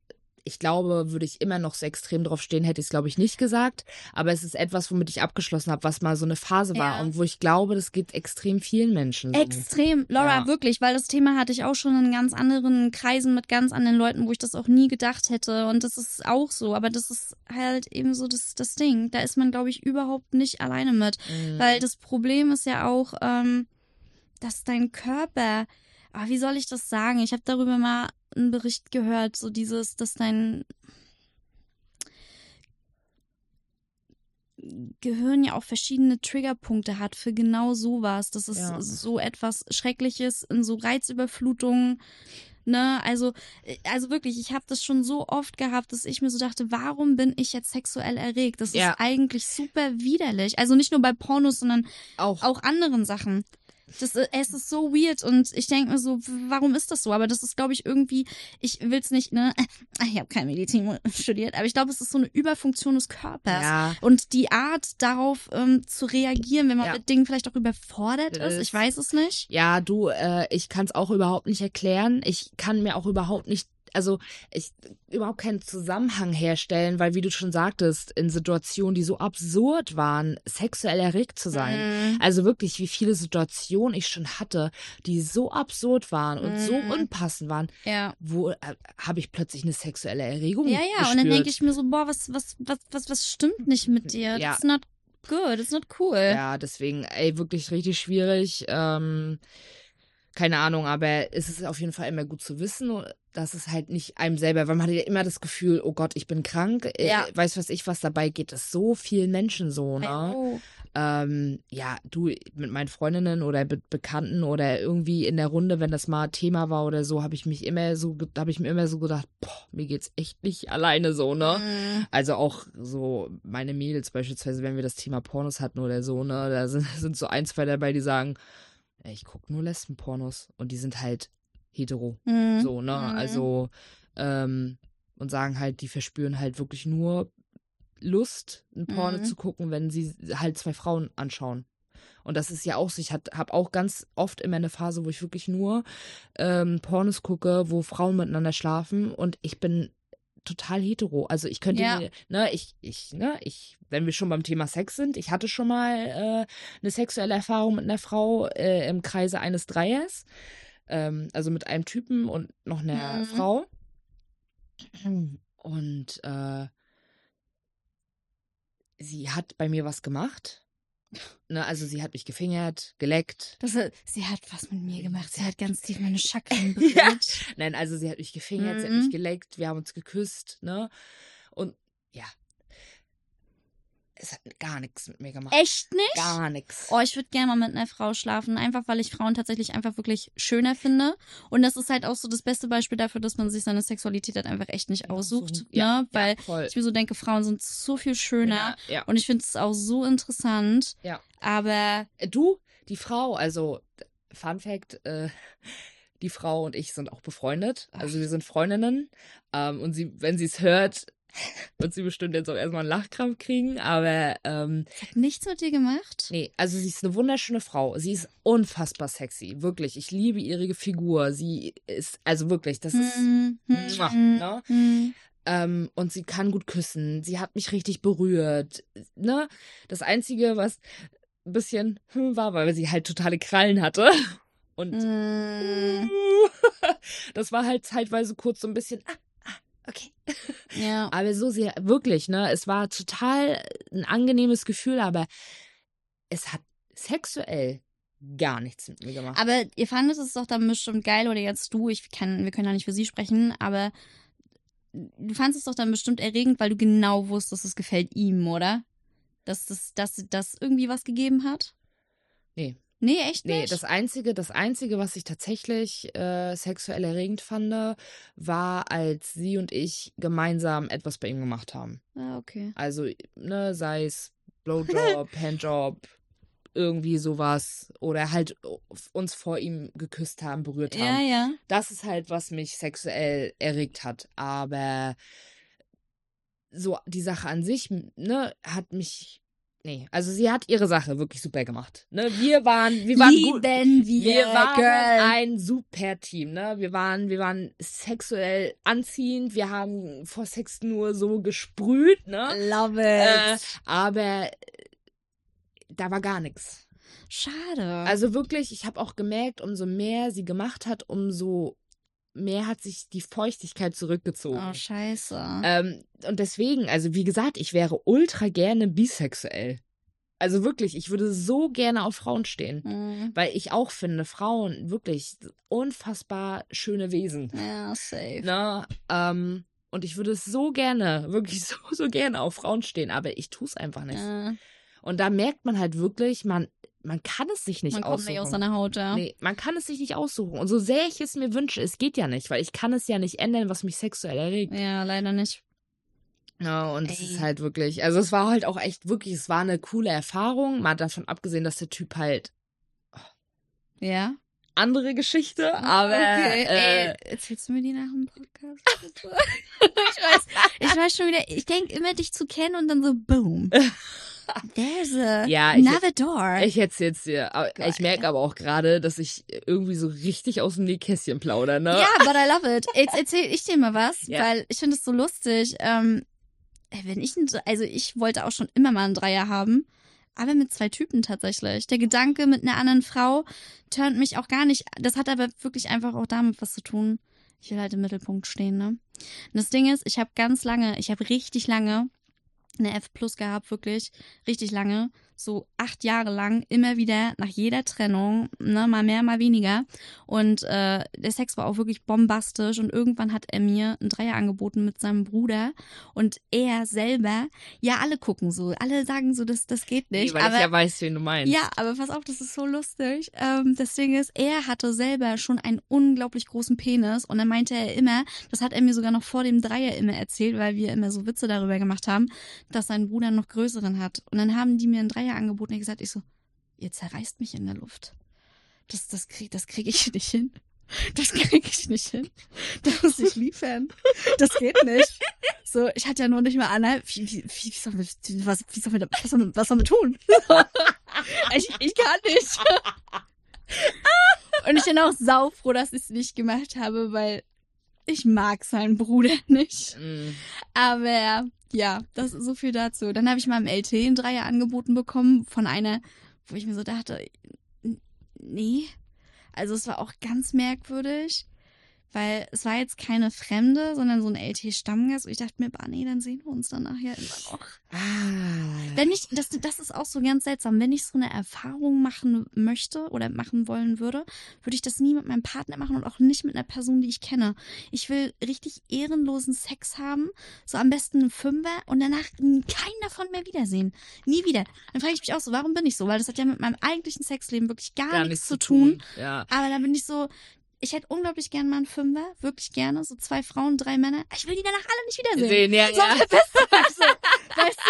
ich glaube, würde ich immer noch so extrem drauf stehen, hätte ich es, glaube ich, nicht gesagt. Aber es ist etwas, womit ich abgeschlossen habe, was mal so eine Phase war Ja. und wo ich glaube, das geht extrem vielen Menschen so. Extrem, Laura, Ja. wirklich, weil das Thema hatte ich auch schon in ganz anderen Kreisen mit ganz anderen Leuten, wo ich das auch nie gedacht hätte. Und das ist auch so, aber das ist halt eben so das, das Ding. Da ist man, glaube ich, überhaupt nicht alleine mit. Mhm. Weil das Problem ist ja auch, ähm, dass dein Körper, ah, wie soll ich das sagen? Ich habe darüber mal einen Bericht gehört, so dieses, dass dein Gehirn ja auch verschiedene Triggerpunkte hat für genau sowas. Das ist Ja. so etwas Schreckliches in so Reizüberflutungen. Ne, also, äh, also wirklich, ich habe das schon so oft gehabt, dass ich mir so dachte, warum bin ich jetzt sexuell erregt? Das Ja. ist eigentlich super widerlich. Also nicht nur bei Pornos, sondern auch, auch anderen Sachen. Das, äh, es ist so weird und ich denke mir so, warum ist das so? Aber das ist, glaube ich, irgendwie, ich will's nicht, ne, ich habe kein Medizin studiert, aber ich glaube, es ist so eine Überfunktion des Körpers. ja, Und die Art, darauf ähm, zu reagieren, wenn man Ja. mit Dingen vielleicht auch überfordert ist, ist- ich weiß es nicht. ja, du, äh, ich kann es auch überhaupt nicht erklären. Ich kann mir auch überhaupt nicht, also ich überhaupt keinen Zusammenhang herstellen, weil wie du schon sagtest, in Situationen, die so absurd waren, sexuell erregt zu sein. Mhm. Also wirklich, wie viele Situationen ich schon hatte, die so absurd waren und so Mhm. unpassend waren, Ja. wo äh, habe ich plötzlich eine sexuelle Erregung Ja, ja, gespürt. und dann denke ich mir so, boah, was, was, was, was, was stimmt nicht mit dir? Ja. That's not good, it's not cool. Ja, deswegen, ey, wirklich richtig schwierig. Ähm, keine Ahnung, aber es ist auf jeden Fall immer gut zu wissen, dass es halt nicht einem selber, weil man hat ja immer das Gefühl, oh Gott, ich bin krank. Ja. Äh, weiß was ich, was dabei geht, es so vielen Menschen so, ne? Oh. Ähm, ja, du, mit meinen Freundinnen oder mit Bekannten oder irgendwie in der Runde, wenn das mal Thema war oder so, habe ich mich immer so, habe ich mir immer so gedacht, boah, mir geht's echt nicht alleine so, ne? Mhm. Also auch so meine Mädels beispielsweise, wenn wir das Thema Pornos hatten oder so, ne, da sind, sind so ein, zwei dabei, die sagen, ich guck nur Lesbenpornos und die sind halt hetero, Mhm. so, ne, Mhm. also ähm, und sagen halt, die verspüren halt wirklich nur Lust, ein Porno Mhm. zu gucken, wenn sie halt zwei Frauen anschauen. Und das ist ja auch so, ich habe auch ganz oft immer eine Phase, wo ich wirklich nur ähm, Pornos gucke, wo Frauen miteinander schlafen und ich bin total hetero. Also ich könnte Ja. mir, ne, ich, ich, ne, ich, wenn wir schon beim Thema Sex sind, ich hatte schon mal äh, eine sexuelle Erfahrung mit einer Frau äh, im Kreise eines Dreiers. Ähm, also mit einem Typen und noch einer Mhm. Frau. Und äh, sie hat bei mir was gemacht. Ne, also sie hat mich gefingert, geleckt. Das, äh, sie hat was mit mir gemacht. Sie hat ganz tief meine Chakren Ja. Nein, also sie hat mich gefingert, sie hat Mhm. mich geleckt, wir haben uns geküsst, ne? Und ja. Es hat gar nichts mit mir gemacht. Echt nicht? Gar nichts. Oh, ich würde gerne mal mit einer Frau schlafen, einfach weil ich Frauen tatsächlich einfach wirklich schöner finde. Und das ist halt auch so das beste Beispiel dafür, dass man sich seine Sexualität halt einfach echt nicht Ja, aussucht. so- ja, ne? Weil voll. ich mir so denke, Frauen sind so viel schöner. Ja, ja. Und ich finde es auch so interessant. Ja. Aber Äh, Du, die Frau, also Fun Fact, äh, die Frau und ich sind auch befreundet. Also wir sind Freundinnen. Ähm, und sie, wenn sie es hört, wird sie bestimmt jetzt auch erstmal einen Lachkrampf kriegen, aber ähm, Hat nichts mit dir gemacht? nee, also sie ist eine wunderschöne Frau. Sie ist unfassbar sexy, wirklich. Ich liebe ihre Figur. Sie ist, also wirklich, das ist, Mhm, Mua, mhm, ne? mhm. ähm, und sie kann gut küssen. Sie hat mich richtig berührt, ne? Das Einzige, was ein bisschen hm, war, weil sie halt totale Krallen hatte. Und Mhm. das war halt zeitweise kurz so ein bisschen, ah, ah, okay. Ja. Aber so sehr, wirklich, ne? Es war total ein angenehmes Gefühl, aber es hat sexuell gar nichts mit mir gemacht. Aber ihr fandet es doch dann bestimmt geil, oder jetzt du, ich kann, wir können ja nicht für sie sprechen, aber du fandest es doch dann bestimmt erregend, weil du genau wusstest, es gefällt ihm, oder? Dass das, dass das irgendwie was gegeben hat? Nee. Nee, echt Nee, nicht? das Einzige, das Einzige, was ich tatsächlich äh, sexuell erregend fand, war, als sie und ich gemeinsam etwas bei ihm gemacht haben. ah, okay. Also, ne, sei es Blowjob, Handjob, irgendwie sowas. Oder halt uns vor ihm geküsst haben, berührt Ja, haben. ja. Das ist halt, was mich sexuell erregt hat. Aber so die Sache an sich, ne, hat mich. Nee, also sie hat ihre Sache wirklich super gemacht. Ne, wir waren, wir waren gut. Wir, Wir waren Girl. ein super Team, ne? Wir waren, wir waren sexuell anziehend, wir haben vor Sex nur so gesprüht, ne? Love Äh, it. aber äh, da war gar nichts. Schade. Also wirklich, ich habe auch gemerkt, umso mehr sie gemacht hat, umso mehr hat sich die Feuchtigkeit zurückgezogen. oh, scheiße. Ähm, und deswegen, also wie gesagt, ich wäre ultra gerne bisexuell. Also wirklich, ich würde so gerne auf Frauen stehen. Mhm. Weil ich auch finde, Frauen wirklich unfassbar schöne Wesen. Ja, safe. Ne? Ähm, und ich würde so gerne, wirklich so, so gerne auf Frauen stehen, aber ich tue es einfach nicht. Ja. Und da merkt man halt wirklich, man, man kann es sich nicht Man kommt aussuchen. nicht aus seiner Haut, ja. Nee, man kann es sich nicht aussuchen. Und so sehr ich es mir wünsche, es geht ja nicht, weil ich kann es ja nicht ändern, was mich sexuell erregt. Ja, leider nicht. Ja, und es Ey. ist halt wirklich, also es war halt auch echt wirklich, es war eine coole Erfahrung, mal davon abgesehen, dass der Typ halt Ja. andere Geschichte, aber okay. äh, Ey, erzählst du mir die nach dem Podcast? ich weiß, ich weiß schon wieder, ich denke immer, dich zu kennen und dann so boom. There's a Ja, ich- another door. ich erzähl's dir. Geil. Ich merke aber auch gerade, dass ich irgendwie so richtig aus dem Nähkästchen plaudere, ne? Ja, but I love it. Jetzt erzähl ich dir mal was, Ja. weil ich finde es so lustig. Ähm, wenn ich, ein- also ich wollte auch schon immer mal einen Dreier haben, aber mit zwei Typen tatsächlich. Der Gedanke mit einer anderen Frau turnt mich auch gar nicht. Das hat aber wirklich einfach auch damit was zu tun. Ich will halt im Mittelpunkt stehen, ne? Und das Ding ist, ich habe ganz lange, ich habe richtig lange eine F Plus gehabt, wirklich richtig lange, so acht Jahre lang, immer wieder nach jeder Trennung, ne, mal mehr, mal weniger. Und äh, der Sex war auch wirklich bombastisch und irgendwann hat er mir ein Dreier angeboten mit seinem Bruder und er selber, ja, alle gucken so, alle sagen so, das, das geht Nee, nicht. weil aber ich ja weiß, wen du meinst. ja, aber pass auf, das ist so lustig. Ähm, das Ding ist, er hatte selber schon einen unglaublich großen Penis und dann meinte er immer, das hat er mir sogar noch vor dem Dreier immer erzählt, weil wir immer so Witze darüber gemacht haben, dass sein Bruder noch größeren hat. Und dann haben die mir einen Dreier angeboten und ich gesagt, ich so, ihr zerreißt mich in der Luft. Das, das krieg, das krieg ich nicht hin. Das krieg ich nicht hin. Da muss ich liefern. Das geht nicht. So, ich hatte ja noch nicht mal Anna. Wie, wie, wie, wie soll, wie, was, wie soll, wir, was, soll, man- was soll man tun? ich, ich kann nicht. Und ich bin auch saufroh, dass ich es nicht gemacht habe, weil ich mag seinen Bruder nicht. Mm. Aber ja, das ist so viel dazu. Dann habe ich mal im LT einen Dreier angeboten bekommen von einer, wo ich mir so dachte, nee. Also es war auch ganz merkwürdig, weil es war jetzt keine Fremde, sondern so ein LT-Stammgast. Und ich dachte mir, bah, nee, dann sehen wir uns dann nachher immer noch. Ah. Wenn ich, das, das ist auch so ganz seltsam, wenn ich so eine Erfahrung machen möchte oder machen wollen würde, würde ich das nie mit meinem Partner machen und auch nicht mit einer Person, die ich kenne. Ich will richtig ehrenlosen Sex haben, so am besten einen Fünfer und danach keinen davon mehr wiedersehen. Nie wieder. Dann frage ich mich auch so, warum bin ich so? Weil das hat ja mit meinem eigentlichen Sexleben wirklich gar, Gar nichts zu tun. Ja. Aber da bin ich so, ich hätte unglaublich gern mal einen Fünfer, wirklich gerne, so zwei Frauen, drei Männer. Ich will die danach alle nicht wiedersehen. Sehen, ja, So, ja. so. weißt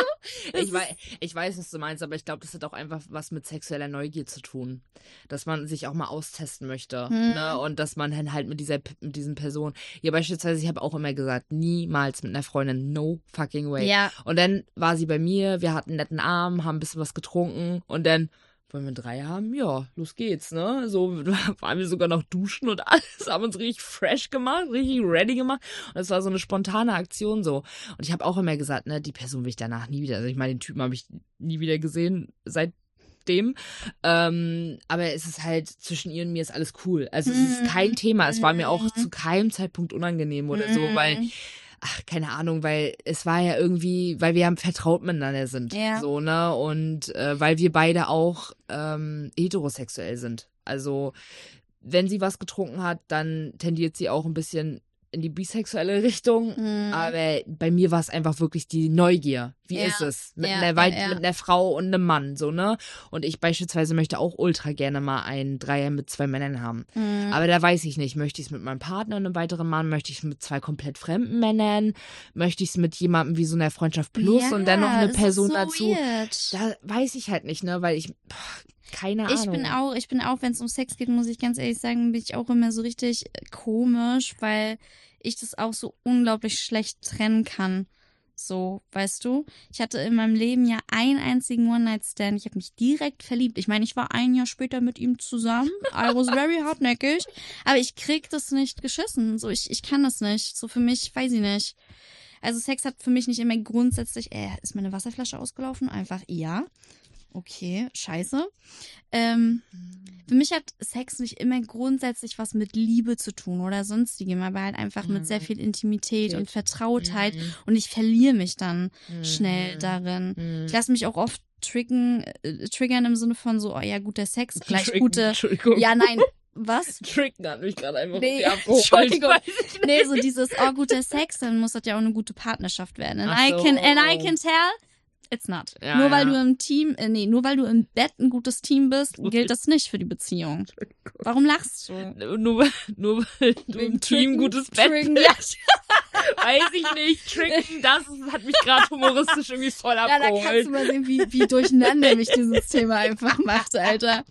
du? Ich weiß, ich weiß, was du meinst, aber ich glaube, das hat auch einfach was mit sexueller Neugier zu tun. Dass man sich auch mal austesten möchte. Hm. Ne? Und dass man dann halt mit dieser mit diesen Personen. Ja, beispielsweise, ich habe auch immer gesagt, niemals mit einer Freundin, no fucking way. Ja, Und dann war sie bei mir, wir hatten einen netten Abend, haben ein bisschen was getrunken und dann wollen wir drei haben? Ja, los geht's, ne? So waren wir sogar noch duschen und alles, haben uns richtig fresh gemacht, richtig ready gemacht. Und es war so eine spontane Aktion so. Und ich habe auch immer gesagt, ne, die Person will ich danach nie wieder. Also ich meine, den Typen habe ich nie wieder gesehen seitdem. Ähm, aber es ist halt, zwischen ihr und mir ist alles cool. Also es ist Mhm. kein Thema. Es war mir auch Mhm. zu keinem Zeitpunkt unangenehm oder so, weil Mhm. Ach, keine Ahnung, weil es war ja irgendwie, weil wir ja vertraut miteinander sind. Ja. So, ne? Und äh, weil wir beide auch ähm, heterosexuell sind. Also, wenn sie was getrunken hat, dann tendiert sie auch ein bisschen in die bisexuelle Richtung. Mhm. Aber bei mir war es einfach wirklich die Neugier. Wie Ja. ist es? Mit, Ja, einer Weit ja, mit einer Frau und einem Mann, so, ne? Und ich beispielsweise möchte auch ultra gerne mal einen Dreier mit zwei Männern haben. Mhm. Aber da weiß ich nicht, möchte ich es mit meinem Partner und einem weiteren Mann, möchte ich es mit zwei komplett fremden Männern, möchte ich es mit jemandem wie so einer Freundschaft plus und dann noch eine Person so dazu. Weird. Da weiß ich halt nicht, ne, weil ich pff, keine Ahnung. Ich bin auch, ich bin auch, wenn es um Sex geht, muss ich ganz ehrlich sagen, bin ich auch immer so richtig äh, komisch, weil ich das auch so unglaublich schlecht trennen kann. So, weißt du? Ich hatte in meinem Leben ja einen einzigen One-Night-Stand. Ich habe mich direkt verliebt. Ich meine, ich war ein Jahr später mit ihm zusammen. I was very hartnäckig. Aber ich krieg das nicht geschissen. So, ich, ich kann das nicht. So für mich, weiß ich nicht. Also Sex hat für mich nicht immer grundsätzlich, äh, ist meine Wasserflasche ausgelaufen? Einfach ja. Okay, scheiße. Ähm, für mich hat Sex nicht immer grundsätzlich was mit Liebe zu tun oder sonstigem, aber halt einfach mit sehr viel Intimität und Vertrautheit. Mhm. Und ich verliere mich dann Mhm. schnell darin. Mhm. Ich lasse mich auch oft triggern, äh, triggern im Sinne von so, oh ja, guter Sex, gleich Tricken, gute. Ja, nein, was? Tricken hat mich gerade einfach Nee. Entschuldigung. Nee, so dieses, oh, guter Sex, dann muss das ja auch eine gute Partnerschaft werden. And, Ach I, so. can, and I can tell, it's not. Ja, nur weil ja. du im Team, äh, nee, nur weil du im Bett ein gutes Team bist, gilt das nicht für die Beziehung. Warum lachst du? Nur, weil- nur weil du im Team gutes Bett Tricken, bist. Weiß ich nicht. Tricken, das hat mich gerade humoristisch irgendwie voll Ja, da kannst abgeholt. du mal sehen, wie, wie durcheinander mich dieses Thema einfach macht, Alter.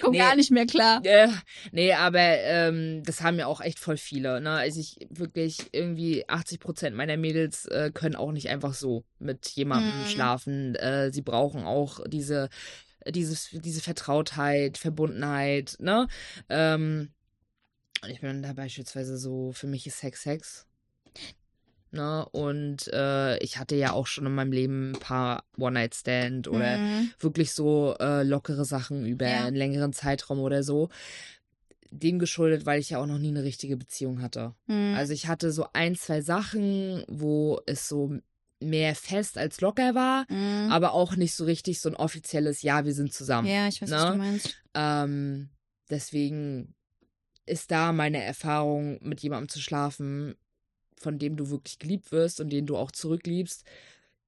Komm Nee. gar nicht mehr klar. Äh, nee, aber ähm, das haben ja auch echt voll viele. Ne? Also ich wirklich irgendwie 80 Prozent meiner Mädels äh, können auch nicht einfach so mit jemandem Mhm. schlafen. Äh, sie brauchen auch diese, dieses, diese Vertrautheit, Verbundenheit. Ne? Ähm, ich bin da beispielsweise so, für mich ist Sex Sex. Ne? Und äh, ich hatte ja auch schon in meinem Leben ein paar One-Night-Stand oder Mhm. wirklich so äh, lockere Sachen über Ja. einen längeren Zeitraum oder so. Dem geschuldet, weil ich ja auch noch nie eine richtige Beziehung hatte. Mhm. Also ich hatte so ein, zwei Sachen, wo es so mehr fest als locker war, Mhm. aber auch nicht so richtig so ein offizielles Ja, wir sind zusammen. Ja, ich weiß, was Ne? du meinst. Ähm, deswegen ist da meine Erfahrung, mit jemandem zu schlafen, von dem du wirklich geliebt wirst und den du auch zurückliebst,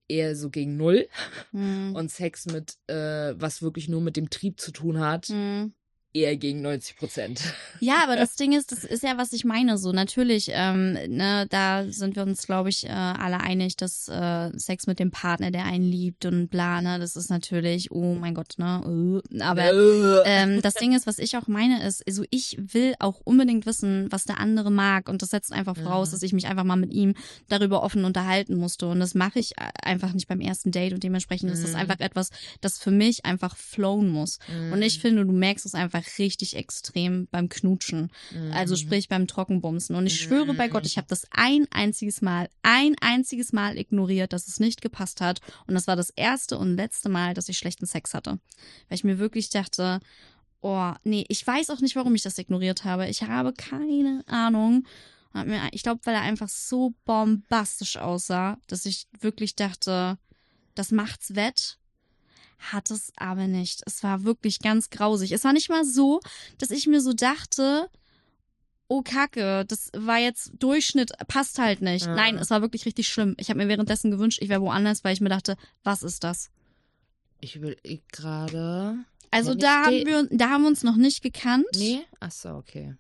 eher so gegen null. Mhm. Und Sex mit, äh, was wirklich nur mit dem Trieb zu tun hat, Mhm. Eher gegen 90 Prozent. Ja, aber das Ding ist, das ist ja, was ich meine. So natürlich, ähm, ne, da sind wir uns, glaube ich, äh, alle einig, dass äh, Sex mit dem Partner, der einen liebt und bla, ne, das ist natürlich, oh mein Gott, ne. Äh, aber ähm, das Ding ist, was ich auch meine, ist, also ich will auch unbedingt wissen, was der andere mag. Und das setzt einfach voraus, Mhm. dass ich mich einfach mal mit ihm darüber offen unterhalten musste. Und das mache ich äh, einfach nicht beim ersten Date. Und dementsprechend ist das Mhm. einfach etwas, das für mich einfach flowen muss. Und ich finde, du merkst es einfach richtig extrem beim Knutschen. Mhm. Also sprich beim Trockenbumsen. Und ich schwöre bei Gott, ich habe das ein einziges Mal, ein einziges Mal ignoriert, dass es nicht gepasst hat. Und das war das erste und letzte Mal, dass ich schlechten Sex hatte. Weil ich mir wirklich dachte, oh, nee, ich weiß auch nicht, warum ich das ignoriert habe. Ich habe keine Ahnung. Ich glaube, weil er einfach so bombastisch aussah, dass ich wirklich dachte, das macht's wett. Hat es aber nicht. Es war wirklich ganz grausig. Es war nicht mal so, dass ich mir so dachte, oh Kacke, das war jetzt Durchschnitt, passt halt nicht. Ja. Nein, es war wirklich richtig schlimm. Ich habe mir währenddessen gewünscht, ich wäre woanders, weil ich mir dachte, was ist das? Ich will gerade. Also da haben wir, da haben wir uns noch nicht gekannt. Nee? Achso, okay.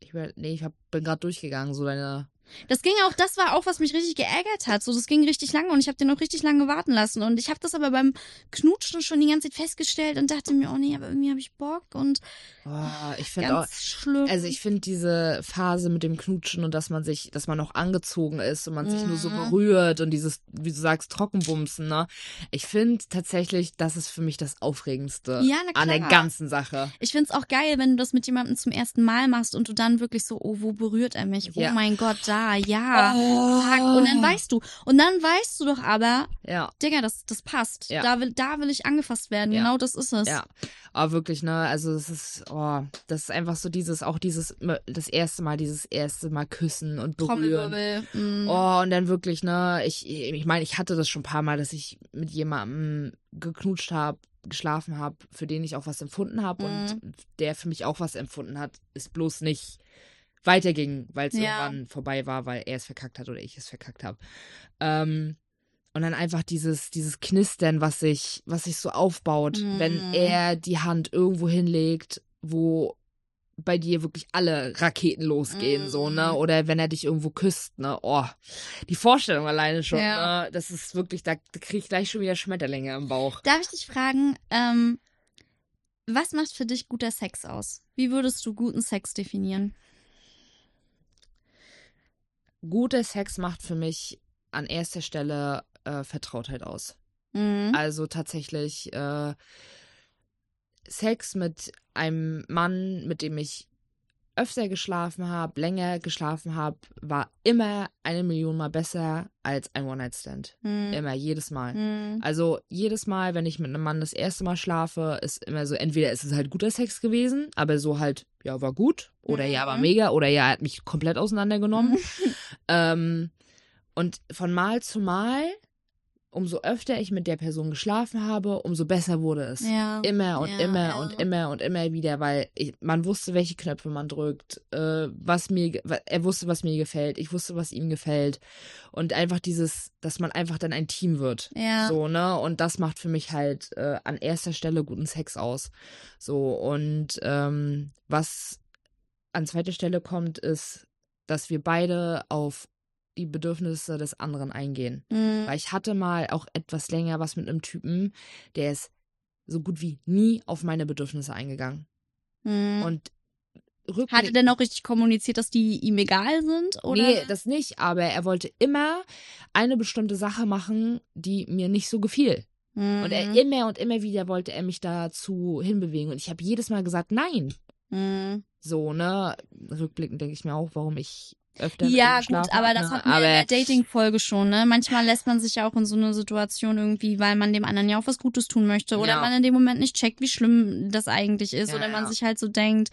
Ich will, nee, ich hab, bin gerade durchgegangen, so deine. Das ging auch, das war auch, was mich richtig geärgert hat. So, das ging richtig lange und ich habe den auch richtig lange warten lassen. Und ich habe das aber beim Knutschen schon die ganze Zeit festgestellt und dachte mir, oh nee, aber irgendwie habe ich Bock und oh, ich finde auch, schlimm. also ich finde diese Phase mit dem Knutschen und dass man sich, dass man noch angezogen ist und man sich nur so Mhm. berührt und dieses, wie du sagst, Trockenbumsen, ne? Ich finde tatsächlich, das ist für mich das Aufregendste Ja, an der ganzen Sache. Ich find's auch geil, wenn du das mit jemandem zum ersten Mal machst und du dann wirklich so, oh, wo berührt er mich? Ja. Oh mein Gott, da, ja. Oh. Fuck. Und dann weißt du. Und dann weißt du doch aber, Ja. Digga, das, das passt. Ja. Da, will, da will ich angefasst werden. Ja. Genau das ist es. Ja, aber wirklich, ne, also es ist, oh, das ist einfach so dieses, auch dieses, das erste Mal, dieses erste Mal küssen und berühren. Trommelwirbel. Mm. Oh, und dann wirklich, ne, ich, ich meine, ich hatte das schon ein paar Mal, dass ich mit jemandem geknutscht habe, geschlafen habe, für den ich auch was empfunden habe und der für mich auch was empfunden hat, ist bloß nicht weiterging, weil es Ja. irgendwann vorbei war, weil er es verkackt hat oder ich es verkackt habe. Ähm, und dann einfach dieses, dieses Knistern, was sich, was sich so aufbaut, Mhm. wenn er die Hand irgendwo hinlegt, wo bei dir wirklich alle Raketen losgehen, so, ne? Mhm. Oder wenn er dich irgendwo küsst, ne? Oh, die Vorstellung alleine schon, Ja. ne? Das ist wirklich, da, da krieg ich gleich schon wieder Schmetterlinge im Bauch. Darf ich dich fragen, ähm, was macht für dich guter Sex aus? Wie würdest du guten Sex definieren? Guter Sex macht für mich an erster Stelle äh, Vertrautheit aus. Mhm. Also tatsächlich äh, Sex mit einem Mann, mit dem ich öfter geschlafen habe, länger geschlafen habe, war immer eine Million Mal besser als ein One-Night-Stand. Mhm. Immer, jedes Mal. Mhm. Also jedes Mal, wenn ich mit einem Mann das erste Mal schlafe, ist immer so, entweder ist es halt guter Sex gewesen, aber so halt, ja, war gut, oder ja, war Mhm. mega, oder ja, er hat mich komplett auseinandergenommen. ähm, und von Mal zu Mal, umso öfter ich mit der Person geschlafen habe, umso besser wurde es. Ja. Immer und Ja, immer ja. und immer und immer wieder, weil ich, man wusste, welche Knöpfe man drückt, äh, was mir, er wusste, was mir gefällt, ich wusste, was ihm gefällt und einfach dieses, dass man einfach dann ein Team wird. Ja. So, ne? Und das macht für mich halt äh, an erster Stelle guten Sex aus. So, und ähm, was an zweiter Stelle kommt, ist, dass wir beide auf die Bedürfnisse des anderen eingehen. Mhm. Weil ich hatte mal auch etwas länger was mit einem Typen, der ist so gut wie nie auf meine Bedürfnisse eingegangen. Mhm. Und rückblick- Hat er denn auch richtig kommuniziert, dass die ihm egal sind? Oder? Nee, das nicht, aber er wollte immer eine bestimmte Sache machen, die mir nicht so gefiel. Mhm. Und er immer und immer wieder wollte er mich dazu hinbewegen. Und ich habe jedes Mal gesagt, nein. Mhm. So, ne? Rückblickend denke ich mir auch, warum ich öfter Ja, gut, aber das ne? hatten wir aber in der Dating-Folge schon, ne? Manchmal lässt man sich ja auch in so eine Situation irgendwie, weil man dem anderen ja auch was Gutes tun möchte oder Ja. man in dem Moment nicht checkt, wie schlimm das eigentlich ist Ja, oder man ja. sich halt so denkt,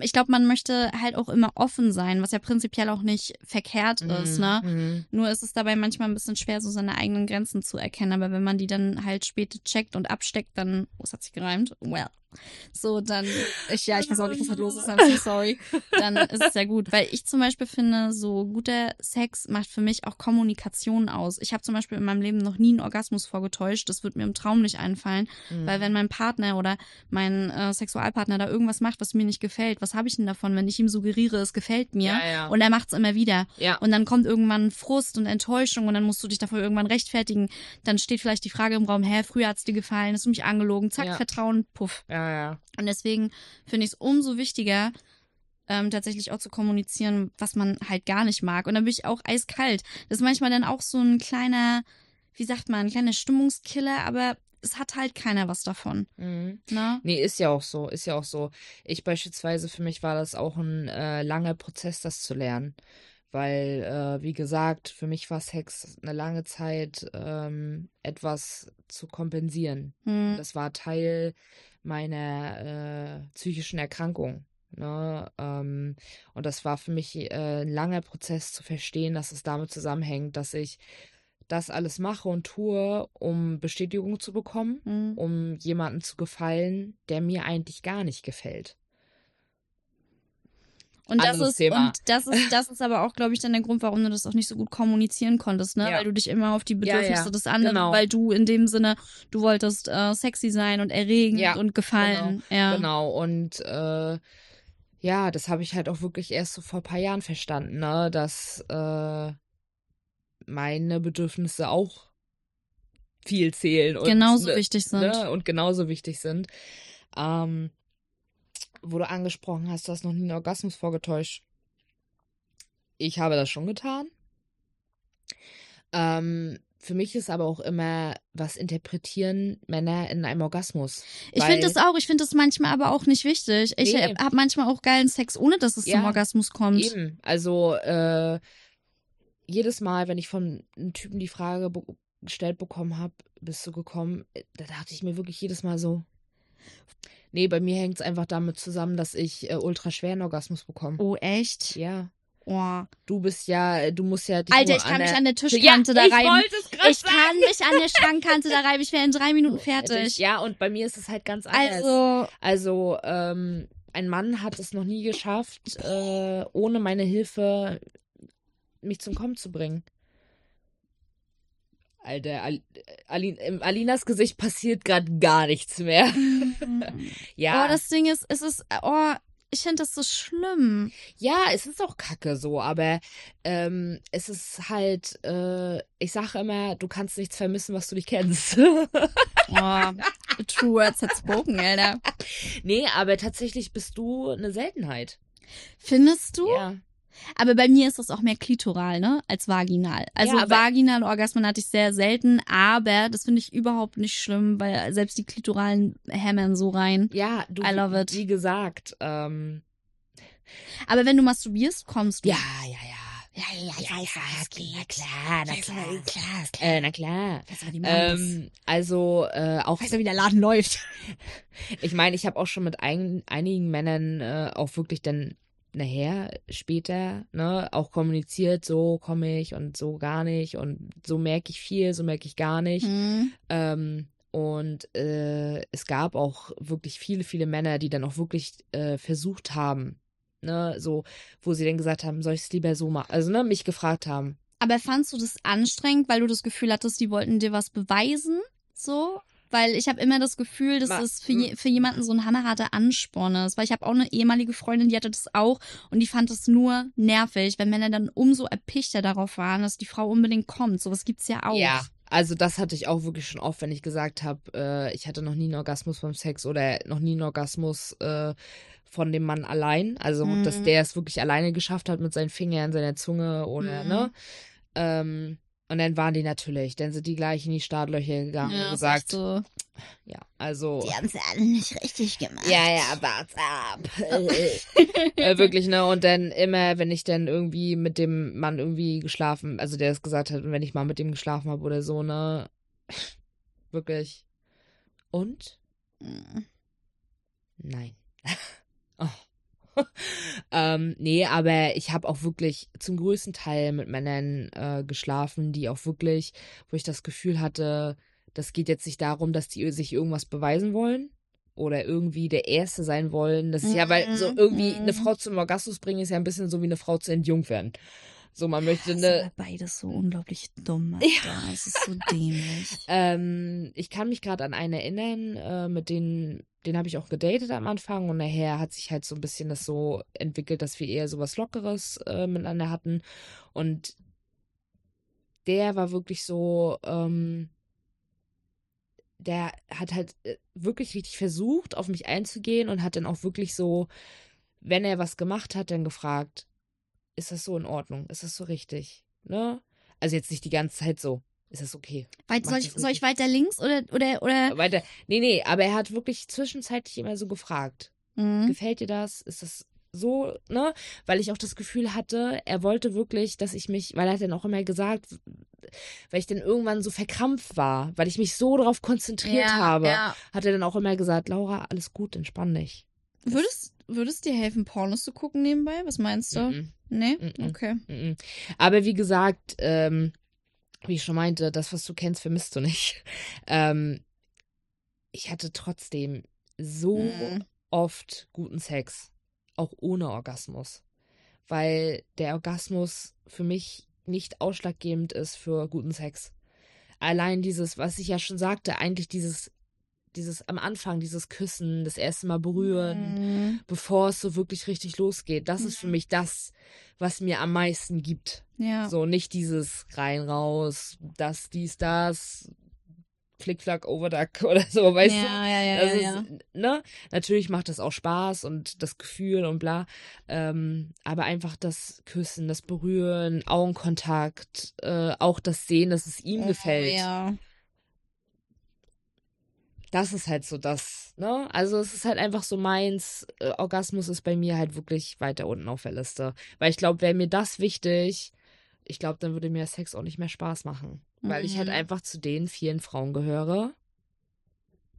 ich glaube, man möchte halt auch immer offen sein, was ja prinzipiell auch nicht verkehrt ist, ne? Mhm. Nur ist es dabei manchmal ein bisschen schwer, so seine eigenen Grenzen zu erkennen. Aber wenn man die dann halt später checkt und absteckt, dann, oh, es hat sich gereimt, well. So, dann, ich, ja, ich weiß auch nicht, was da los ist, I'm so sorry. Dann ist es ja gut. Weil ich zum Beispiel finde, so guter Sex macht für mich auch Kommunikation aus. Ich habe zum Beispiel in meinem Leben noch nie einen Orgasmus vorgetäuscht. Das wird mir im Traum nicht einfallen. Mhm. Weil wenn mein Partner oder mein äh, Sexualpartner da irgendwas macht, was mir nicht gefällt, was habe ich denn davon, wenn ich ihm suggeriere, es gefällt mir? Ja, ja. Und er macht es immer wieder. ja. Und dann kommt irgendwann Frust und Enttäuschung und dann musst du dich dafür irgendwann rechtfertigen. Dann steht vielleicht die Frage im Raum, hä, früher hat's dir gefallen, hast du mich angelogen, zack. Vertrauen, puff. ja, ja. Und deswegen finde ich es umso wichtiger, ähm, tatsächlich auch zu kommunizieren, was man halt gar nicht mag. Und dann bin ich auch eiskalt. Das ist manchmal dann auch so ein kleiner, wie sagt man, ein kleiner Stimmungskiller, aber es hat halt keiner was davon. Mhm. Ne? Nee, ist ja auch so, ist ja auch so. Ich beispielsweise, für mich war das auch ein äh, langer Prozess, das zu lernen. Weil, äh, wie gesagt, für mich war Sex eine lange Zeit ähm, etwas zu kompensieren. Hm. Das war Teil meiner äh, psychischen Erkrankung. Ne? Ähm, und das war für mich äh, ein langer Prozess zu verstehen, dass es damit zusammenhängt, dass ich das alles mache und tue, um Bestätigung zu bekommen Hm. um jemanden zu gefallen, der mir eigentlich gar nicht gefällt. Und das ist, Thema. und das ist, das ist aber auch, glaube ich, dann der Grund, warum du das auch nicht so gut kommunizieren konntest, ne? Ja. Weil du dich immer auf die Bedürfnisse ja, des anderen, genau. weil du in dem Sinne, du wolltest äh, sexy sein und erregend und gefallen. Ja. Genau. Und äh, ja, das habe ich halt auch wirklich erst so vor ein paar Jahren verstanden, ne, dass äh, meine Bedürfnisse auch viel zählen und Genauso ne, wichtig sind. ne, und genauso wichtig sind. Ähm, wo du angesprochen hast, du hast noch nie einen Orgasmus vorgetäuscht. Ich habe das schon getan. Ähm, für mich ist aber auch immer, was interpretieren Männer in einem Orgasmus? Ich finde das auch, ich finde das manchmal aber auch nicht wichtig. Ich Nee. habe manchmal auch geilen Sex, ohne dass es zum Ja, Orgasmus kommt. Eben. Also, äh, jedes Mal, wenn ich von einem Typen die Frage be gestellt bekommen habe, bist du gekommen, äh, da dachte ich mir wirklich jedes Mal so. Nee, bei mir hängt es einfach damit zusammen, dass ich äh, ultra schweren Orgasmus bekomme. Oh, echt? Ja. Oh. Du bist ja, du musst ja dich Alter, nur ich kann an mich an der Tischkante da ich reiben. wollte es gerade Ich kann mich an der Schrankkante da reiben. Ich wäre in drei Minuten fertig. Ja, und bei mir ist es halt ganz anders. Also, Also, ähm, ein Mann hat es noch nie geschafft, äh, ohne meine Hilfe mich zum Kommen zu bringen. Alter, Al Alin Alinas Gesicht passiert gerade gar nichts mehr. ja, oh, das Ding ist, es ist, oh, ich finde das so schlimm. ja, es ist auch kacke so, aber ähm, es ist halt, äh, ich sage immer, du kannst nichts vermissen, was du nicht kennst. Oh, true words had spoken, Alter. nee, aber tatsächlich bist du eine Seltenheit. Findest du? Ja. Aber bei mir ist das auch mehr klitoral, ne, als vaginal. Also Ja, aber- vaginal Orgasmen hatte ich sehr selten, aber das finde ich überhaupt nicht schlimm, weil selbst die klitoralen hämmern so rein. Ja, du, I love it. wie gesagt, ähm, Aber wenn du masturbierst, kommst du. ja, ja, ja. ja, ja, ich weiß, was geht. Na klar, na klar. klar, klar. Äh, na klar. Ähm, also äh, auch, Ich weiß ja, wie der Laden läuft. ich meine, ich habe auch schon mit ein, einigen Männern äh, auch wirklich dann nachher, später, ne, auch kommuniziert, so komme ich und so gar nicht und so merke ich viel, so merke ich gar nicht. Hm. Ähm, und äh, es gab auch wirklich viele, viele Männer, die dann auch wirklich äh, versucht haben, ne, so, wo sie dann gesagt haben, soll ich es lieber so machen? Also, ne, mich gefragt haben. Aber fandst du das anstrengend, weil du das Gefühl hattest, die wollten dir was beweisen? So? Weil ich habe immer das Gefühl, dass es für, je, für jemanden so ein hammerharter Ansporn ist. Weil ich habe auch eine ehemalige Freundin, die hatte das auch und die fand es nur nervig, wenn Männer dann umso erpichter darauf waren, dass die Frau unbedingt kommt. Sowas gibt's ja auch. Ja. Also das hatte ich auch wirklich schon oft, wenn ich gesagt habe, äh, ich hatte noch nie einen Orgasmus beim Sex oder noch nie einen Orgasmus äh, von dem Mann allein. Also Mhm. dass der es wirklich alleine geschafft hat mit seinen Fingern, seiner Zunge oder Mhm. ne. Ähm, und dann waren die natürlich, dann sind die gleich in die Startlöcher gegangen Ja, und gesagt, so. ja, also haben's alle nicht richtig gemacht. ja, ja, warte ab. äh, wirklich, ne? Und dann immer, wenn ich dann irgendwie mit dem Mann irgendwie geschlafen, also der es gesagt hat, wenn ich mal mit dem geschlafen habe oder so, ne? Wirklich. Und? Mhm. Nein. ähm, nee, aber ich habe auch wirklich zum größten Teil mit Männern äh, geschlafen, die auch wirklich, wo ich das Gefühl hatte, das geht jetzt nicht darum, dass die sich irgendwas beweisen wollen oder irgendwie der Erste sein wollen. Das ist ja, weil so irgendwie eine Mhm. Frau zum Orgasmus bringen ist ja ein bisschen so wie eine Frau zu entjungfern. So, man möchte eine, aber beides so unglaublich dumm. Alter. Es ist so dämlich. Ähm, ich kann mich gerade an einen erinnern, äh, mit denen, den habe ich auch gedatet am Anfang und nachher hat sich halt so ein bisschen das so entwickelt, dass wir eher so was Lockeres äh, miteinander hatten. Und der war wirklich so, ähm, der hat halt äh, wirklich richtig versucht, auf mich einzugehen und hat dann auch wirklich so, wenn er was gemacht hat, dann gefragt, ist das so in Ordnung? Ist das so richtig? Ne? Also jetzt nicht die ganze Zeit so. Ist das okay? Weit, soll, ich, soll ich weiter links oder oder oder? Weiter. Nee, nee, aber er hat wirklich zwischenzeitlich immer so gefragt. Mhm. Gefällt dir das? Ist das so, ne? Weil ich auch das Gefühl hatte, er wollte wirklich, dass ich mich, weil er hat dann auch immer gesagt, weil ich dann irgendwann so verkrampft war, weil ich mich so darauf konzentriert habe, Ja. hat er dann auch immer gesagt, Laura, alles gut, entspann dich. Würdest würdest dir helfen, Pornos zu gucken nebenbei? Was meinst du? Mhm, Nee? Mhm. Okay. Aber wie gesagt, ähm, wie ich schon meinte, das, was du kennst, vermisst du nicht. Ähm, ich hatte trotzdem so Mhm. oft guten Sex, auch ohne Orgasmus, weil der Orgasmus für mich nicht ausschlaggebend ist für guten Sex. Allein dieses, was ich ja schon sagte, eigentlich dieses dieses am Anfang, dieses Küssen, das erste Mal berühren, Mhm. bevor es so wirklich richtig losgeht. Das ist für Mhm. mich das, was mir am meisten gibt. Ja. So, nicht dieses rein, raus, das, dies, das, Flickflack, Overduck oder so, weißt du? ja, ja, ja, ja, ist, ja. ne? Natürlich macht das auch Spaß und das Gefühl und bla. Ähm, aber einfach das Küssen, das Berühren, Augenkontakt, äh, auch das Sehen, dass es ihm Oh, gefällt. Ja. Das ist halt so das, ne? Also es ist halt einfach so meins. Äh, Orgasmus ist bei mir halt wirklich weiter unten auf der Liste. Weil ich glaube, wäre mir das wichtig, ich glaube, dann würde mir Sex auch nicht mehr Spaß machen. Weil ich halt Mhm. einfach zu den vielen Frauen gehöre,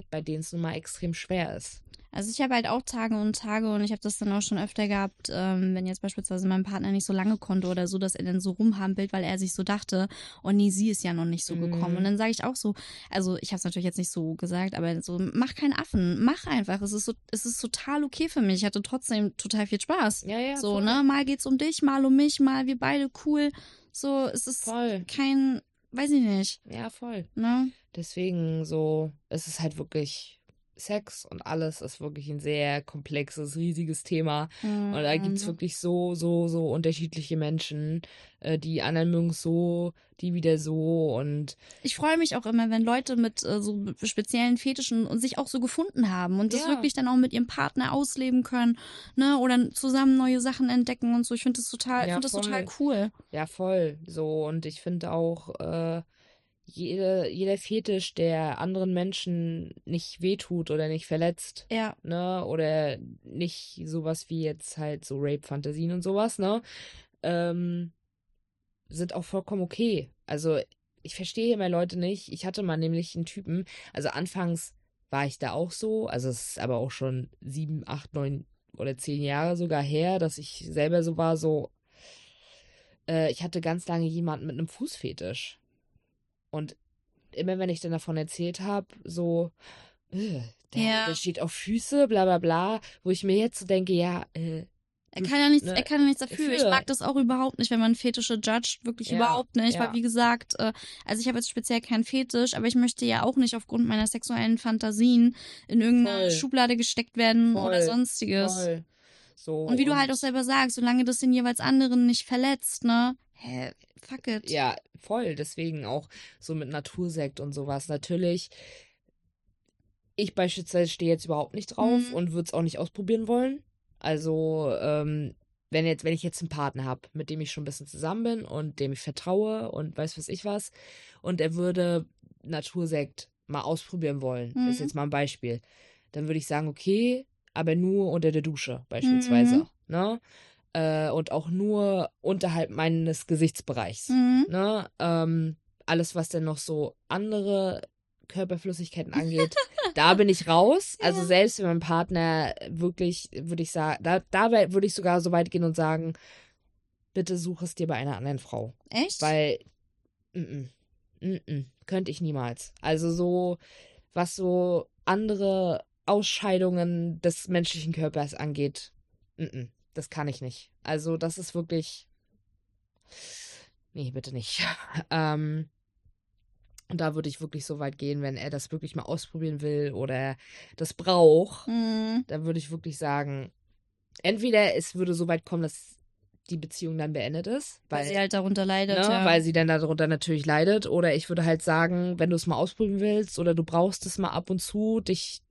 bei denen es nun mal extrem schwer ist. Also ich habe halt auch Tage und Tage und ich habe das dann auch schon öfter gehabt, ähm, wenn jetzt beispielsweise mein Partner nicht so lange konnte oder so, dass er dann so rumhampelt, weil er sich so dachte, oh nee, sie ist ja noch nicht so gekommen. Mhm. Und dann sage ich auch so, also ich habe es natürlich jetzt nicht so gesagt, aber so, mach keinen Affen, mach einfach. Es ist so, es ist total okay für mich. Ich hatte trotzdem total viel Spaß. Ja, ja. so, voll. ne? Mal geht's um dich, mal um mich, mal wir beide cool. So, es ist Voll. kein, weiß ich nicht, Ja, voll. ne? Deswegen so, es ist halt wirklich Sex und alles ist wirklich ein sehr komplexes, riesiges Thema. Und da gibt's Mhm. wirklich so, so, so unterschiedliche Menschen. Äh, die anderen mögen es so, die wieder so und Ich freue mich auch immer, wenn Leute mit äh, so speziellen Fetischen und sich auch so gefunden haben und das Ja. wirklich dann auch mit ihrem Partner ausleben können, ne, oder zusammen neue Sachen entdecken und so. Ich finde das total, ich Ja, finde das total cool. ja, voll. So, und ich finde auch, äh, jede, jeder Fetisch, der anderen Menschen nicht wehtut oder nicht verletzt, Ja, ne, oder nicht sowas wie jetzt halt so Rape-Fantasien und sowas, ne, ähm, sind auch vollkommen okay. Also, ich verstehe immer Leute nicht. Ich hatte mal nämlich einen Typen, also anfangs war ich da auch so, also es ist aber auch schon sieben, acht, neun oder zehn Jahre sogar her, dass ich selber so war, so, äh, ich hatte ganz lange jemanden mit einem Fußfetisch. Und immer wenn ich dann davon erzählt habe, so, äh, der, Ja. der steht auf Füße, bla bla bla, wo ich mir jetzt so denke, ja, äh, er kann ja nichts, Ne, er kann ja nichts dafür. Ich mag das auch überhaupt nicht, wenn man Fetische judgt, wirklich Ja, überhaupt nicht, ja. weil wie gesagt, äh, also ich habe jetzt speziell keinen Fetisch, aber ich möchte ja auch nicht aufgrund meiner sexuellen Fantasien in irgendeine Voll. Schublade gesteckt werden Voll, oder sonstiges. voll. So, Und wie du halt auch selber sagst, solange das den jeweils anderen nicht verletzt, ne? Hä, fuck it. Ja, voll. Deswegen auch so mit Natursekt und sowas. Natürlich, ich beispielsweise stehe jetzt überhaupt nicht drauf Mhm. und würde es auch nicht ausprobieren wollen. Also, ähm, wenn jetzt, wenn ich jetzt einen Partner habe, mit dem ich schon ein bisschen zusammen bin und dem ich vertraue und weiß was ich was, und er würde Natursekt mal ausprobieren wollen, Mhm. ist jetzt mal ein Beispiel, dann würde ich sagen, okay, aber nur unter der Dusche beispielsweise, Mhm. ne? Äh, und auch nur unterhalb meines Gesichtsbereichs. Mhm. Ne? Ähm, alles, was denn noch so andere Körperflüssigkeiten angeht, da bin ich raus. Also Ja. selbst wenn mein Partner wirklich, würde ich sagen, da, da würde ich sogar so weit gehen und sagen, bitte such es dir bei einer anderen Frau. Echt? Weil, mm -mm, mm -mm, könnte ich niemals. Also so, was so andere Ausscheidungen des menschlichen Körpers angeht, mm -mm, das kann ich nicht. Also das ist wirklich, nee, bitte nicht. ähm, und da würde ich wirklich so weit gehen, wenn er das wirklich mal ausprobieren will oder das braucht, Mhm. dann würde ich wirklich sagen, entweder es würde so weit kommen, dass die Beziehung dann beendet ist, Weil weil sie halt darunter leidet, ne, ja. weil sie dann darunter natürlich leidet. Oder ich würde halt sagen, wenn du es mal ausprobieren willst oder du brauchst es mal ab und zu, dich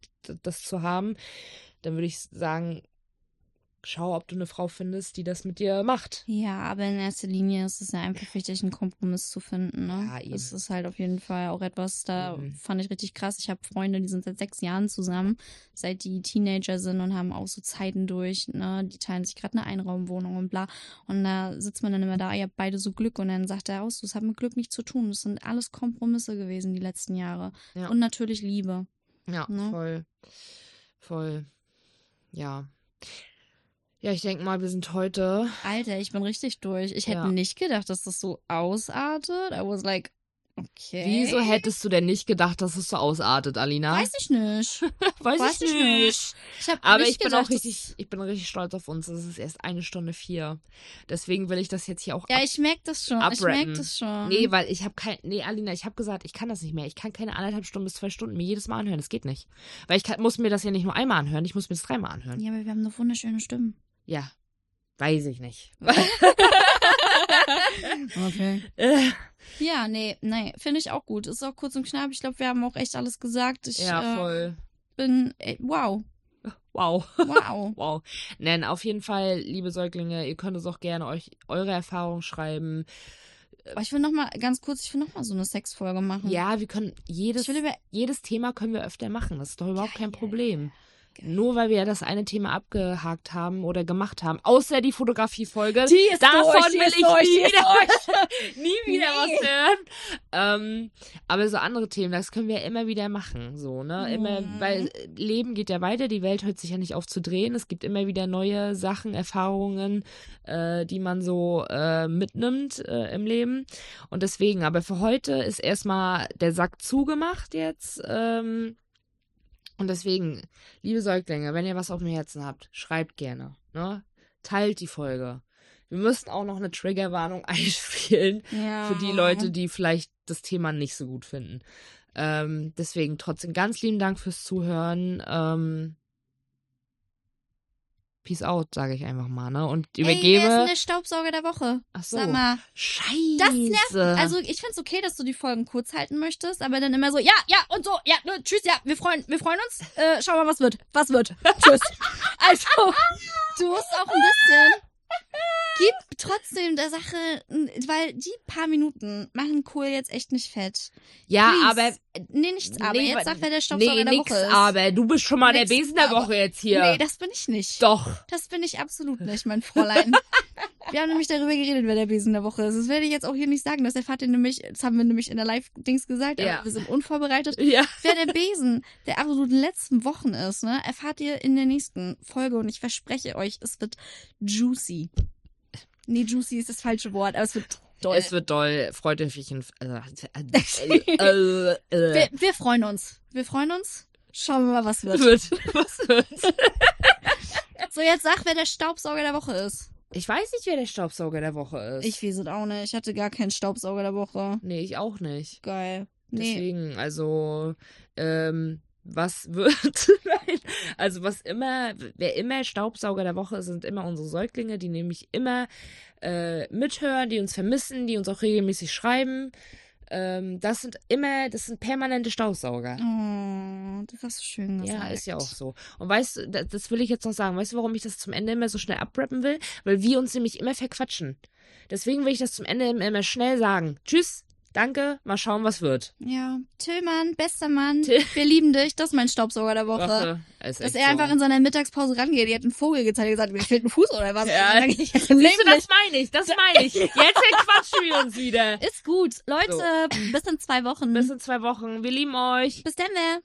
das zu haben, dann würde ich sagen, schau, ob du eine Frau findest, die das mit dir macht. Ja, aber in erster Linie ist es ja einfach wichtig, einen Kompromiss zu finden. Ne? Ja, eben. Das ist halt auf jeden Fall auch etwas, da Eben. fand ich richtig krass. Ich habe Freunde, die sind seit sechs Jahren zusammen, seit die Teenager sind und haben auch so Zeiten durch. Ne? Die teilen sich gerade eine Einraumwohnung und bla. Und da sitzt man dann immer da, ihr habt beide so Glück. Und dann sagt er auch so, es hat mit Glück nichts zu tun. Das sind alles Kompromisse gewesen die letzten Jahre. Ja. Und natürlich Liebe. Ja, Ne? voll. Voll. Ja. Ja, ich denke mal, wir sind heute. Alter, ich bin richtig durch. Ich hätte Ja. nicht gedacht, dass das so ausartet. I was like, Okay. Wieso hättest du denn nicht gedacht, dass es so ausartet, Alina? Weiß ich nicht. Weiß, weiß ich ich nicht. Ich hab Aber nicht ich bin gedacht, auch richtig, ich bin richtig stolz auf uns. Es ist erst eine Stunde vier. Deswegen will ich das jetzt hier auch Ja, ich merk das schon. Ich abrappen. merk das schon. Nee, weil ich habe kein. Nee, Alina, ich habe gesagt, ich kann das nicht mehr. Ich kann keine anderthalb Stunden bis zwei Stunden mir jedes Mal anhören. Das geht nicht. Weil ich kann, muss mir das ja nicht nur einmal anhören, ich muss mir das dreimal anhören. Ja, aber wir haben eine wunderschöne Stimme. Ja. Weiß ich nicht. Okay. Äh, Ja, nee, nee, finde ich auch gut. Ist auch kurz und knapp. Ich glaube, wir haben auch echt alles gesagt. Ich ja, äh, voll. bin, ey, wow, Wow. wow. Wow. Nein, auf jeden Fall, liebe Säuglinge, ihr könnt uns auch gerne euch eure Erfahrungen schreiben. Aber ich will noch mal ganz kurz, ich will noch mal so eine Sexfolge machen. Ja, wir können jedes, jedes Thema können wir öfter machen. Das ist doch überhaupt kein Geil. Problem. Nur weil wir ja das eine Thema abgehakt haben oder gemacht haben, außer die Fotografiefolge. Die ist Davon durch, die will ist ich durch, nie wieder, nie wieder Nee. was hören. Ähm, aber so andere Themen, das können wir immer wieder machen, so ne, immer, Mhm. weil Leben geht ja weiter, die Welt hört sich ja nicht auf zu drehen. Es gibt immer wieder neue Sachen, Erfahrungen, äh, die man so äh, mitnimmt äh, im Leben. Und deswegen, aber für heute ist erstmal der Sack zugemacht jetzt. Ähm, und deswegen, liebe Säuglinge, wenn ihr was auf dem Herzen habt, schreibt gerne. Ne? Teilt die Folge. Wir müssen auch noch eine Triggerwarnung einspielen ja. für die Leute, die vielleicht das Thema nicht so gut finden. Ähm, deswegen trotzdem ganz lieben Dank fürs Zuhören. Ähm, Peace out, sage ich einfach mal, ne? Und Ey, wer ist übergebe. denn der Staubsauger der Woche? Ach so. Sag mal. Scheiße. Das nervt. Also ich find's okay, dass du die Folgen kurz halten möchtest, aber dann immer so, ja, ja und so, ja, ne, tschüss, ja, wir freuen, wir freuen uns. Äh, schau mal, was wird. Was wird. Tschüss. Also, du musst auch ein bisschen. Gib trotzdem der Sache, weil die paar Minuten machen Kohl jetzt echt nicht fett. ja, Please. aber Nee, nichts aber. Nee, jetzt wa- sag, wer der Staubsauger nee, der nix, Woche ist. aber du bist schon mal Nix, der Besen der. Woche jetzt hier. Nee, das bin ich nicht. Doch. Das bin ich absolut nicht, mein Fräulein. wir haben nämlich darüber geredet, wer der Besen der Woche ist. Das werde ich jetzt auch hier nicht sagen. Das erfahrt ihr nämlich, das haben wir nämlich in der Live-Dings gesagt, Ja. aber wir sind unvorbereitet. Ja. Wer der Besen der absoluten letzten Wochen ist, ne, erfahrt ihr in der nächsten Folge und ich verspreche euch, es wird juicy. Nee, juicy ist das falsche Wort, aber es wird doll. Es wird doll. Freut euch. Äh, äh, äh, äh, wir, wir freuen uns. Wir freuen uns. Schauen wir mal, was wird. wird. Was wird? So, jetzt sag, wer der Staubsauger der Woche ist. Ich weiß nicht, wer der Staubsauger der Woche ist. Ich weiß es auch nicht. Ich hatte gar keinen Staubsauger der Woche. Nee, ich auch nicht. Geil. Nee. Deswegen, also, ähm, was wird, also was immer, wer immer Staubsauger der Woche ist, sind immer unsere Säuglinge, die nämlich immer äh, mithören, die uns vermissen, die uns auch regelmäßig schreiben. Ähm, das sind immer, das sind permanente Staubsauger. Oh, das hast du schön gesagt. Ja, ist ja auch so. Und weißt du, da- das will ich jetzt noch sagen. Weißt du, warum ich das zum Ende immer so schnell abrappen will? Weil wir uns nämlich immer verquatschen. Deswegen will ich das zum Ende immer schnell sagen. Tschüss, danke, mal schauen, was wird. Ja, Tillmann, bester Mann. Till- Wir lieben dich. Das ist mein Staubsauger der Woche. Woche. Ist Dass er einfach so. in seiner Mittagspause rangeht. Die hat einen Vogel gezeigt und gesagt, mir fehlt ein Fuß oder was. Ja. Ich, Leben das meine ich, das meine ich. Jetzt verquatschen wir uns wieder. Ist gut. Leute, bis in zwei Wochen. Bis in zwei Wochen. Wir lieben euch. Bis dann, wer.